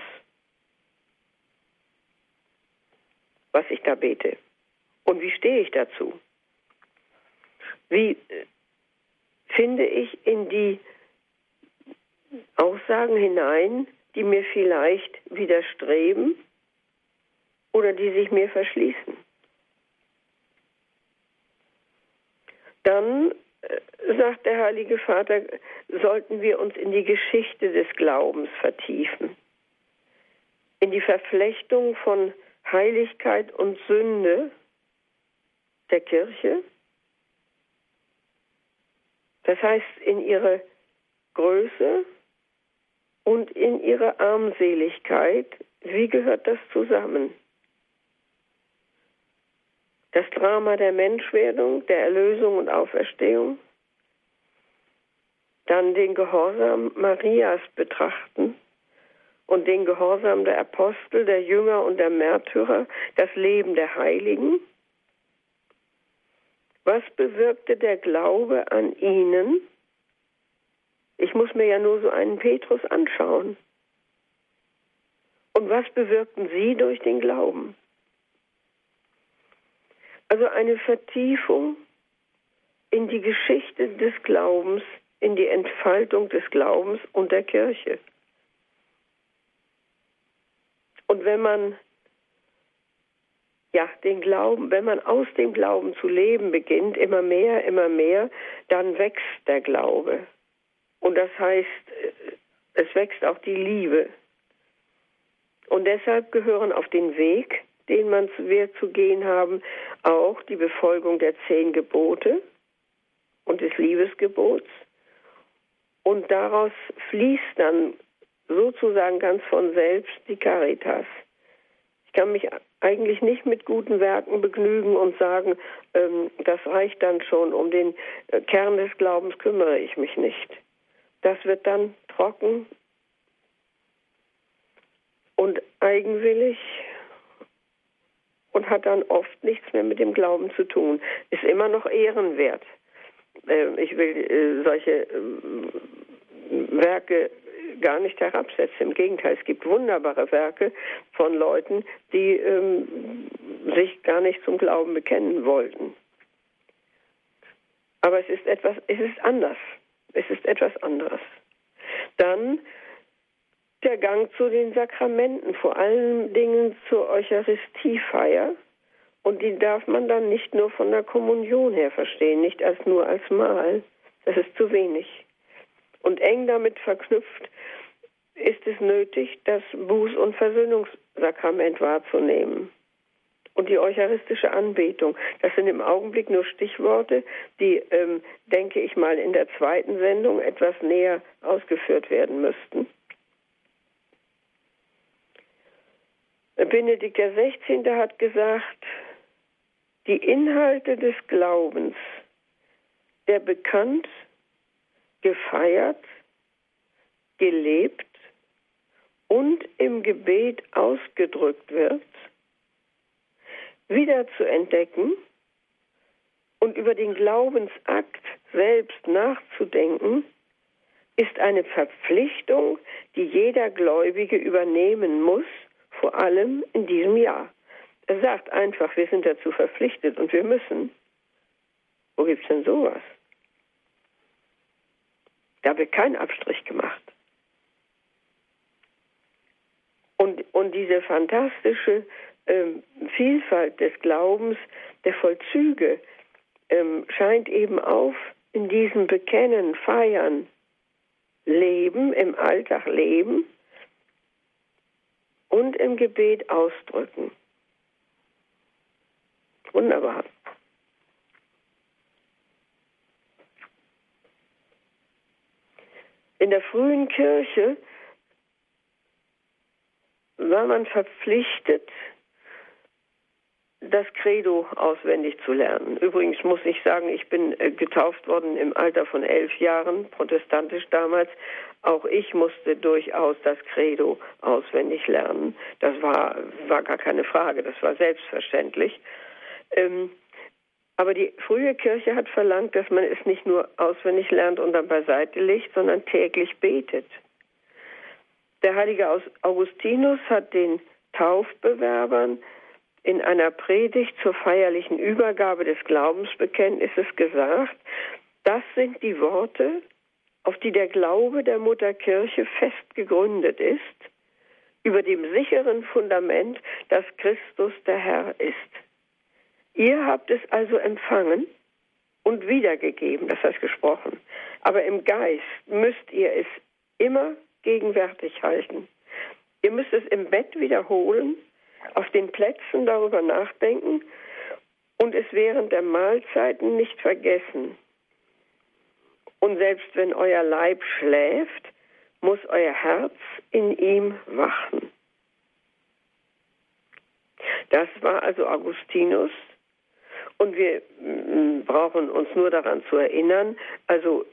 Was ich da bete. Und wie stehe ich dazu? Wie äh, finde ich in die Aussagen hinein, die mir vielleicht widerstreben oder die sich mir verschließen? Dann sagt der Heilige Vater, sollten wir uns in die Geschichte des Glaubens vertiefen, in die Verflechtung von Heiligkeit und Sünde der Kirche, das heißt in ihre Größe und in ihre Armseligkeit, wie gehört das zusammen? Das Drama der Menschwerdung, der Erlösung und Auferstehung, dann den Gehorsam Marias betrachten und den Gehorsam der Apostel, der Jünger und der Märtyrer, das Leben der Heiligen. Was bewirkte der Glaube an ihnen? Ich muss mir ja nur so einen Petrus anschauen. Und was bewirkten sie durch den Glauben? Also eine Vertiefung in die Geschichte des Glaubens in die Entfaltung des Glaubens und der Kirche. Und wenn man ja, den Glauben, wenn man aus dem Glauben zu leben beginnt, immer mehr, immer mehr, dann wächst der Glaube. Und das heißt, es wächst auch die Liebe. Und deshalb gehören auf den Weg, den man wir zu gehen haben, auch die Befolgung der zehn Gebote und des Liebesgebots und daraus fließt dann sozusagen ganz von selbst die Caritas. Ich kann mich eigentlich nicht mit guten Werken begnügen und sagen, ähm, das reicht dann schon, um den äh, Kern des Glaubens kümmere ich mich nicht. Das wird dann trocken und eigenwillig und hat dann oft nichts mehr mit dem Glauben zu tun. Ist immer noch ehrenwert. Ähm, ich will äh, solche ähm, Werke gar nicht herabsetzen. Im Gegenteil, es gibt wunderbare Werke von Leuten, die ähm, sich gar nicht zum Glauben bekennen wollten. Aber es ist etwas, es ist anders. Es ist etwas anderes. Dann der Gang zu den Sakramenten, vor allen Dingen zur Eucharistiefeier und die darf man dann nicht nur von der Kommunion her verstehen, nicht als nur als Mahl. Das ist zu wenig. Und eng damit verknüpft ist es nötig, das Buß- und Versöhnungssakrament wahrzunehmen. Und die eucharistische Anbetung. Das sind im Augenblick nur Stichworte, die, ähm, denke ich mal, in der zweiten Sendung etwas näher ausgeführt werden müssten. Benedikt XVI. hat gesagt, die Inhalte des Glaubens, der bekannt, gefeiert, gelebt und im Gebet ausgedrückt wird, wieder zu entdecken und über den Glaubensakt selbst nachzudenken, ist eine Verpflichtung, die jeder Gläubige übernehmen muss, vor allem in diesem Jahr. Er sagt einfach, wir sind dazu verpflichtet und wir müssen. Wo gibt es denn sowas? Da wird kein Abstrich gemacht. Und, und diese fantastische ähm, Vielfalt des Glaubens, der Vollzüge, ähm, scheint eben auf in diesem Bekennen, Feiern, Leben, im Alltag leben und im Gebet ausdrücken. Wunderbar. der frühen Kirche war man verpflichtet, das Credo auswendig zu lernen. Übrigens muss ich sagen, ich bin äh, getauft worden im Alter von elf Jahren, protestantisch damals. Auch ich musste durchaus das Credo auswendig lernen. Das war, war gar keine Frage, das war selbstverständlich. Ähm, aber die frühe Kirche hat verlangt, dass man es nicht nur auswendig lernt und dann beiseite legt, sondern täglich betet. Der heilige Augustinus hat den Taufbewerbern in einer Predigt zur feierlichen Übergabe des Glaubensbekenntnisses gesagt, das sind die Worte, auf die der Glaube der Mutterkirche fest gegründet ist, über dem sicheren Fundament, dass Christus der Herr ist. Ihr habt es also empfangen und wiedergegeben, das heißt gesprochen, aber im Geist müsst ihr es immer gegenwärtig halten. Ihr müsst es im Bett wiederholen auf den Plätzen darüber nachdenken und es während der Mahlzeiten nicht vergessen. Und selbst wenn euer Leib schläft, muss euer Herz in ihm wachen. Das war also Augustinus, und wir mm, brauchen uns nur daran zu erinnern, also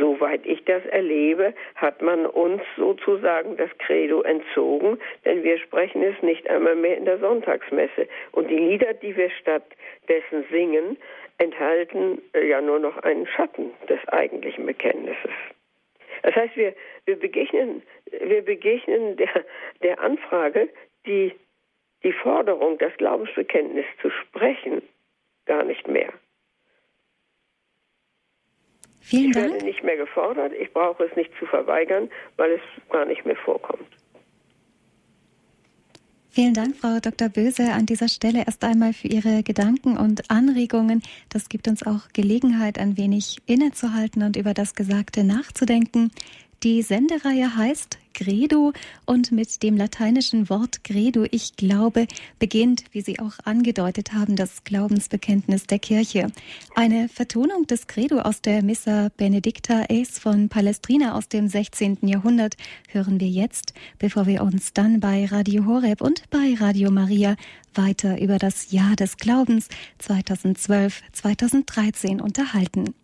soweit ich das erlebe, hat man uns sozusagen das Credo entzogen, denn wir sprechen es nicht einmal mehr in der Sonntagsmesse. Und die Lieder, die wir stattdessen singen, enthalten äh, ja nur noch einen Schatten des eigentlichen Bekenntnisses. Das heißt, wir, wir begegnen, wir begegnen der, der Anfrage, die, die Forderung, das Glaubensbekenntnis zu sprechen, gar nicht mehr. Vielen ich Dank. werde nicht mehr gefordert, ich brauche es nicht zu verweigern, weil es gar nicht mehr vorkommt. Vielen Dank, Frau Dr. Böse, an dieser Stelle erst einmal für Ihre Gedanken und Anregungen. Das gibt uns auch Gelegenheit, ein wenig innezuhalten und über das Gesagte nachzudenken. Die Sendereihe heißt Credo und mit dem lateinischen Wort Credo, ich glaube, beginnt, wie Sie auch angedeutet haben, das Glaubensbekenntnis der Kirche. Eine Vertonung des Credo aus der Missa Benedicta Eis von Palestrina aus dem 16. Jahrhundert hören wir jetzt, bevor wir uns dann bei Radio Horeb und bei Radio Maria weiter über das Jahr des Glaubens 2012-2013 unterhalten.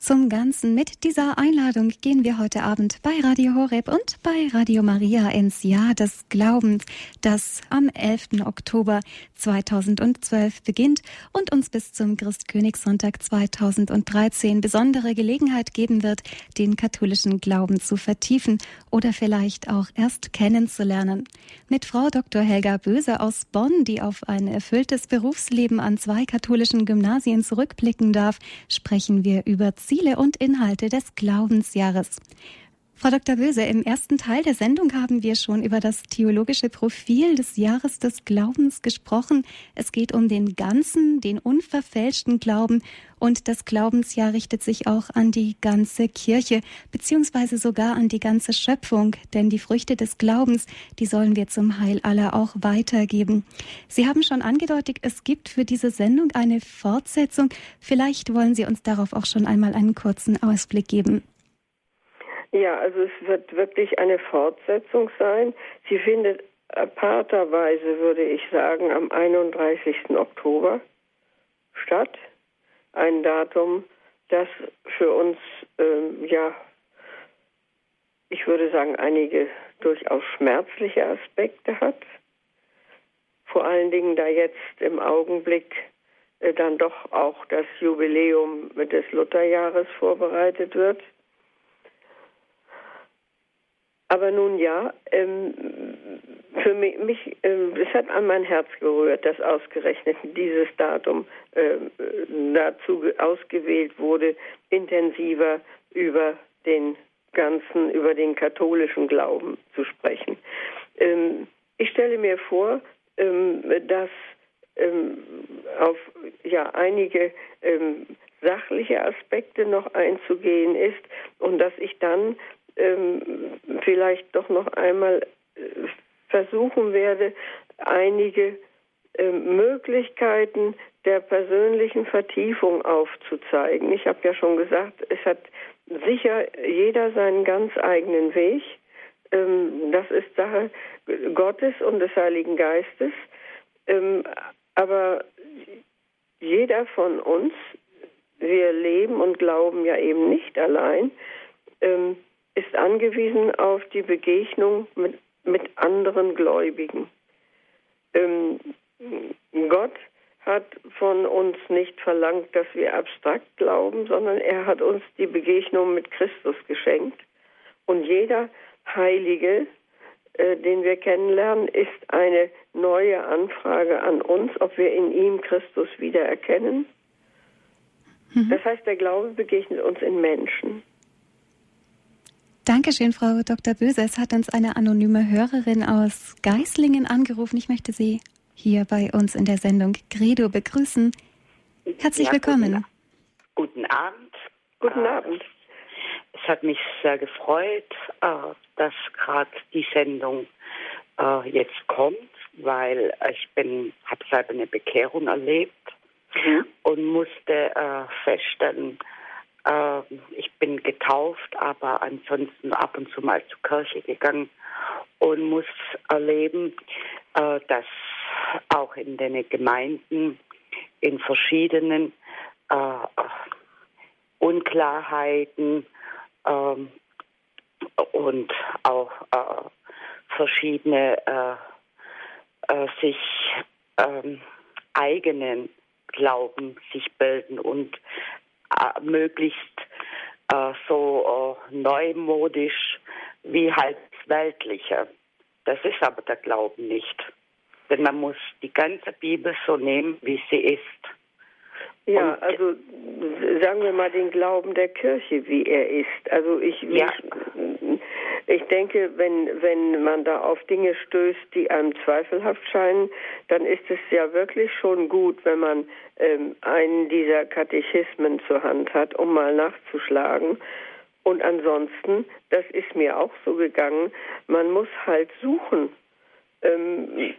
Zum Ganzen. Mit dieser Einladung gehen wir heute Abend bei Radio Horeb und bei Radio Maria ins Jahr des Glaubens, das am 11. Oktober 2012 beginnt und uns bis zum Christkönigssonntag 2013 besondere Gelegenheit geben wird, den katholischen Glauben zu vertiefen oder vielleicht auch erst kennenzulernen. Mit Frau Dr. Helga Böse aus Bonn, die auf ein erfülltes Berufsleben an zwei katholischen Gymnasien zurückblicken darf, sprechen wir über Ziele und Inhalte des Glaubensjahres. Frau Dr. Böse, im ersten Teil der Sendung haben wir schon über das theologische Profil des Jahres des Glaubens gesprochen. Es geht um den ganzen, den unverfälschten Glauben und das Glaubensjahr richtet sich auch an die ganze Kirche, beziehungsweise sogar an die ganze Schöpfung, denn die Früchte des Glaubens, die sollen wir zum Heil aller auch weitergeben. Sie haben schon angedeutet, es gibt für diese Sendung eine Fortsetzung. Vielleicht wollen Sie uns darauf auch schon einmal einen kurzen Ausblick geben. Ja, also es wird wirklich eine Fortsetzung sein. Sie findet aparterweise, würde ich sagen, am 31. Oktober statt. Ein Datum, das für uns, ähm, ja, ich würde sagen, einige durchaus schmerzliche Aspekte hat. Vor allen Dingen, da jetzt im Augenblick äh, dann doch auch das Jubiläum des Lutherjahres vorbereitet wird. Aber nun ja, ähm, für mich, mich ähm, es hat an mein Herz gerührt, dass ausgerechnet dieses Datum ähm, dazu ausgewählt wurde, intensiver über den ganzen, über den katholischen Glauben zu sprechen. Ähm, ich stelle mir vor, ähm, dass ähm, auf ja einige sachliche Aspekte noch einzugehen ist und dass ich dann ähm, vielleicht doch noch einmal äh, versuchen werde, einige äh, Möglichkeiten der persönlichen Vertiefung aufzuzeigen. Ich habe ja schon gesagt, es hat sicher jeder seinen ganz eigenen Weg. Ähm, das ist Sache Gottes und des Heiligen Geistes. Ähm, aber jeder von uns, wir leben und glauben ja eben nicht allein, ähm, ist angewiesen auf die Begegnung mit, mit anderen Gläubigen. Gott hat von uns nicht verlangt, dass wir abstrakt glauben, sondern er hat uns die Begegnung mit Christus geschenkt. Und jeder Heilige, äh, den wir kennenlernen, ist eine neue Anfrage an uns, ob wir in ihm Christus wiedererkennen. Mhm. Das heißt, der Glaube begegnet uns in Menschen. Dankeschön, Frau Dr. Böse. Es hat uns eine anonyme Hörerin aus Geislingen angerufen. Ich möchte Sie hier bei uns in der Sendung Credo begrüßen. Herzlich ja, willkommen. Guten, guten, Abend. Guten äh, Abend. Es hat mich sehr gefreut, äh, dass gerade die Sendung äh, jetzt kommt, weil ich bin, habe selber eine Bekehrung erlebt mhm. und musste feststellen, ich bin getauft, aber ansonsten ab und zu mal zur Kirche gegangen und muss erleben, dass auch in den Gemeinden in verschiedenen äh, Unklarheiten ähm, und auch äh, verschiedene äh, äh sich ähm, eigenen Glauben sich bilden und äh, möglichst äh, so neumodisch wie halt weltliche. Das ist aber der Glauben nicht. Denn man muss die ganze Bibel so nehmen, wie sie ist. Ja, Und, also sagen wir mal den Glauben der Kirche, wie er ist. Also ich, ja. ich, ich denke, wenn, wenn man da auf Dinge stößt, die einem zweifelhaft scheinen, dann ist es ja wirklich schon gut, wenn man ähm, einen dieser Katechismen zur Hand hat, um mal nachzuschlagen. Und ansonsten, das ist mir auch so gegangen, man muss halt suchen ähm,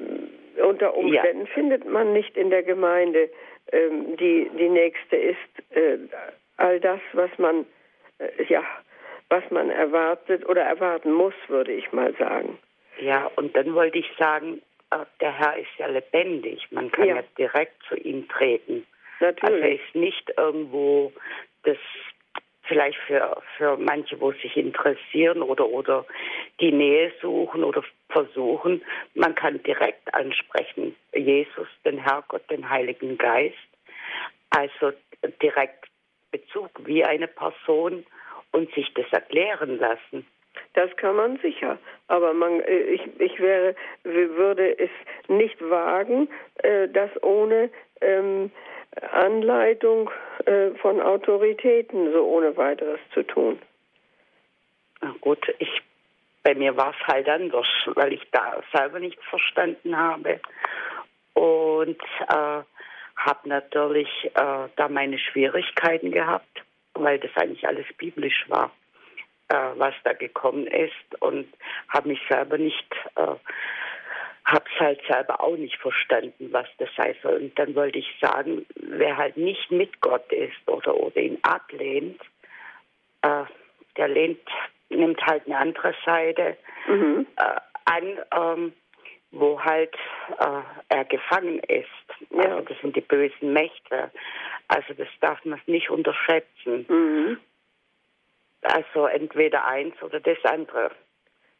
unter Umständen ja. findet man nicht in der Gemeinde, ähm, die die nächste ist, äh, all das, was man äh, ja, was man erwartet oder erwarten muss, würde ich mal sagen. Ja, und dann wollte ich sagen, äh, der Herr ist ja lebendig. Man kann ja, ja direkt zu ihm treten. Natürlich. Also ist nicht irgendwo das vielleicht für, für manche, wo sich interessieren oder, oder die Nähe suchen oder versuchen. Man kann direkt ansprechen, Jesus, den Herrgott, den Heiligen Geist. Also direkt Bezug wie eine Person und sich das erklären lassen. Das kann man sicher, aber man, äh, ich, ich wäre, würde es nicht wagen, äh, das ohne ähm, Anleitung äh, von Autoritäten so ohne weiteres zu tun. Na gut, ich, bei mir war es halt anders, weil ich da selber nicht verstanden habe und äh, habe natürlich äh, da meine Schwierigkeiten gehabt, weil das eigentlich alles biblisch war, äh, was da gekommen ist und habe mich selber nicht äh, habe es halt selber auch nicht verstanden, was das sei soll. Und dann wollte ich sagen, wer halt nicht mit Gott ist oder, oder ihn ablehnt, äh, der lehnt, nimmt halt eine andere Seite mhm. äh, an, ähm, wo halt äh, er gefangen ist. Ja. Also das sind die bösen Mächte. Also das darf man nicht unterschätzen. Mhm. Also entweder eins oder das andere.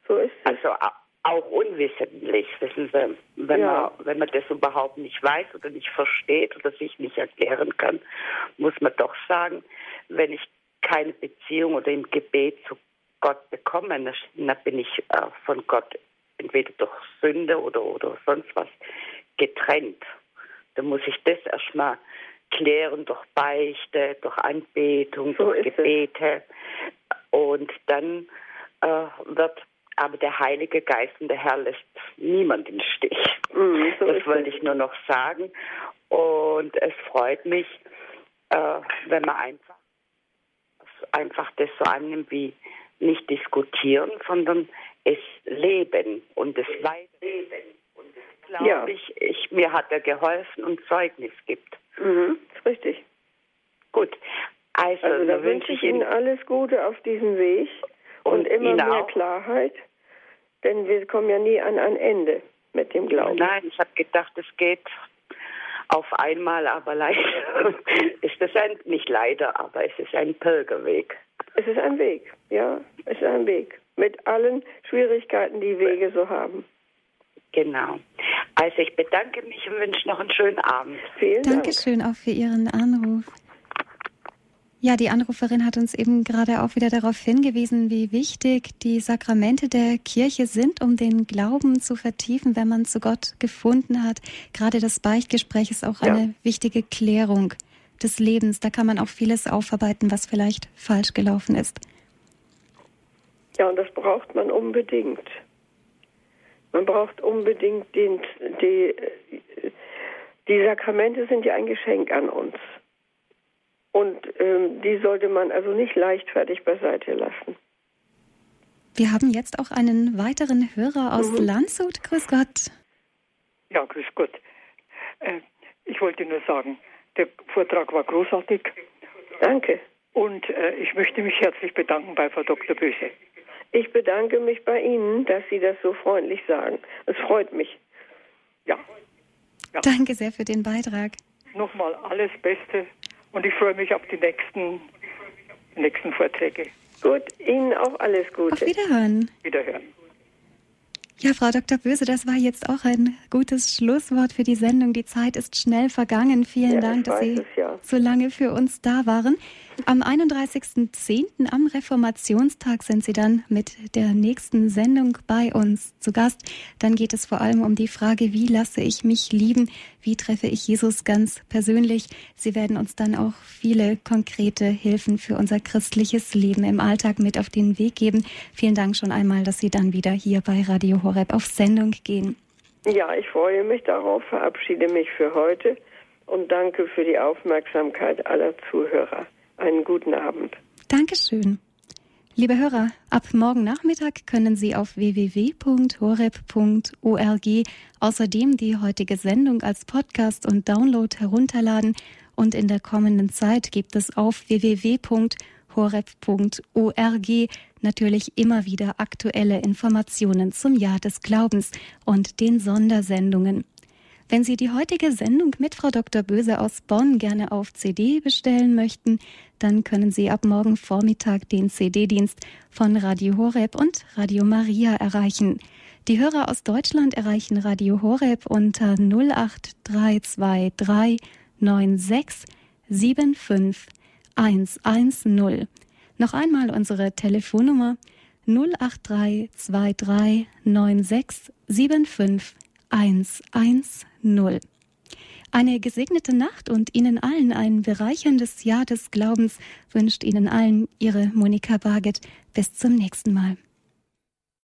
So ist es. Also auch unwissentlich, wissen Sie, wenn, ja. man, wenn man das überhaupt nicht weiß oder nicht versteht oder sich nicht erklären kann, muss man doch sagen, wenn ich keine Beziehung oder im Gebet zu Gott bekomme, dann bin ich äh, von Gott entweder durch Sünde oder, oder sonst was getrennt. Dann muss ich das erstmal klären durch Beichte, durch Anbetung, so durch Gebete. Es. Und dann äh, wird aber der Heilige Geist und der Herr lässt niemand im Stich. Mhm, so das wollte ich nur noch sagen. Und es freut mich, äh, wenn man einfach, einfach das so annimmt wie nicht diskutieren, sondern es leben und es weiterleben. Und das glaube ja. ich, ich, mir hat er geholfen und Zeugnis gibt. Mhm, ist richtig. Gut. Also, also da wünsche ich Ihnen alles Gute auf diesem Weg und, und immer mehr auch. Klarheit, denn wir kommen ja nie an ein Ende mit dem Glauben. Nein, ich habe gedacht, es geht auf einmal, aber leider ist es ein, nicht leider, aber es ist ein Pilgerweg. Es ist ein Weg, ja, es ist ein Weg. Mit allen Schwierigkeiten, die Wege so haben. Genau. Also ich bedanke mich und wünsche noch einen schönen Abend. Vielen Dank. Dankeschön auch für Ihren Anruf. Ja, die Anruferin hat uns eben gerade auch wieder darauf hingewiesen, wie wichtig die Sakramente der Kirche sind, um den Glauben zu vertiefen, wenn man zu Gott gefunden hat. Gerade das Beichtgespräch ist auch ja. eine wichtige Klärung des Lebens. Da kann man auch vieles aufarbeiten, was vielleicht falsch gelaufen ist. Ja, und das braucht man unbedingt. Man braucht unbedingt den, die, die Sakramente sind ja ein Geschenk an uns. Und ähm, die sollte man also nicht leichtfertig beiseite lassen. Wir haben jetzt auch einen weiteren Hörer aus mhm. Landshut. Grüß Gott. Ja, grüß Gott. Äh, ich wollte nur sagen, der Vortrag war großartig. Danke. Und äh, ich möchte mich herzlich bedanken bei Frau Dr. Böse. Ich bedanke mich bei Ihnen, dass Sie das so freundlich sagen. Es freut mich. Ja. ja. Danke sehr für den Beitrag. Nochmal alles Beste und ich freue mich auf die nächsten, nächsten Vorträge. Gut, Ihnen auch alles Gute. Auf Wiederhören. Wiederhören. Ja, Frau Dr. Böse, das war jetzt auch ein gutes Schlusswort für die Sendung. Die Zeit ist schnell vergangen. Vielen ja, Dank, dass Sie es, ja. so lange für uns da waren. Am 31.10. am Reformationstag sind Sie dann mit der nächsten Sendung bei uns zu Gast. Dann geht es vor allem um die Frage, wie lasse ich mich lieben? Wie treffe ich Jesus ganz persönlich? Sie werden uns dann auch viele konkrete Hilfen für unser christliches Leben im Alltag mit auf den Weg geben. Vielen Dank schon einmal, dass Sie dann wieder hier bei Radio Horeb auf Sendung gehen. Ja, ich freue mich darauf, verabschiede mich für heute und danke für die Aufmerksamkeit aller Zuhörer. Einen guten Abend. Dankeschön. Liebe Hörer, ab morgen Nachmittag können Sie auf www.horeb.org außerdem die heutige Sendung als Podcast und Download herunterladen und in der kommenden Zeit gibt es auf www.horeb.org natürlich immer wieder aktuelle Informationen zum Jahr des Glaubens und den Sondersendungen. Wenn Sie die heutige Sendung mit Frau Dr. Böse aus Bonn gerne auf CD bestellen möchten, dann können Sie ab morgen Vormittag den CD-Dienst von Radio Horeb und Radio Maria erreichen. Die Hörer aus Deutschland erreichen Radio Horeb unter 08323 96 75 110. Noch einmal unsere Telefonnummer 08323 96 75 110. Eine gesegnete Nacht und Ihnen allen ein bereicherndes Jahr des Glaubens wünscht Ihnen allen Ihre Monika Barget. Bis zum nächsten Mal.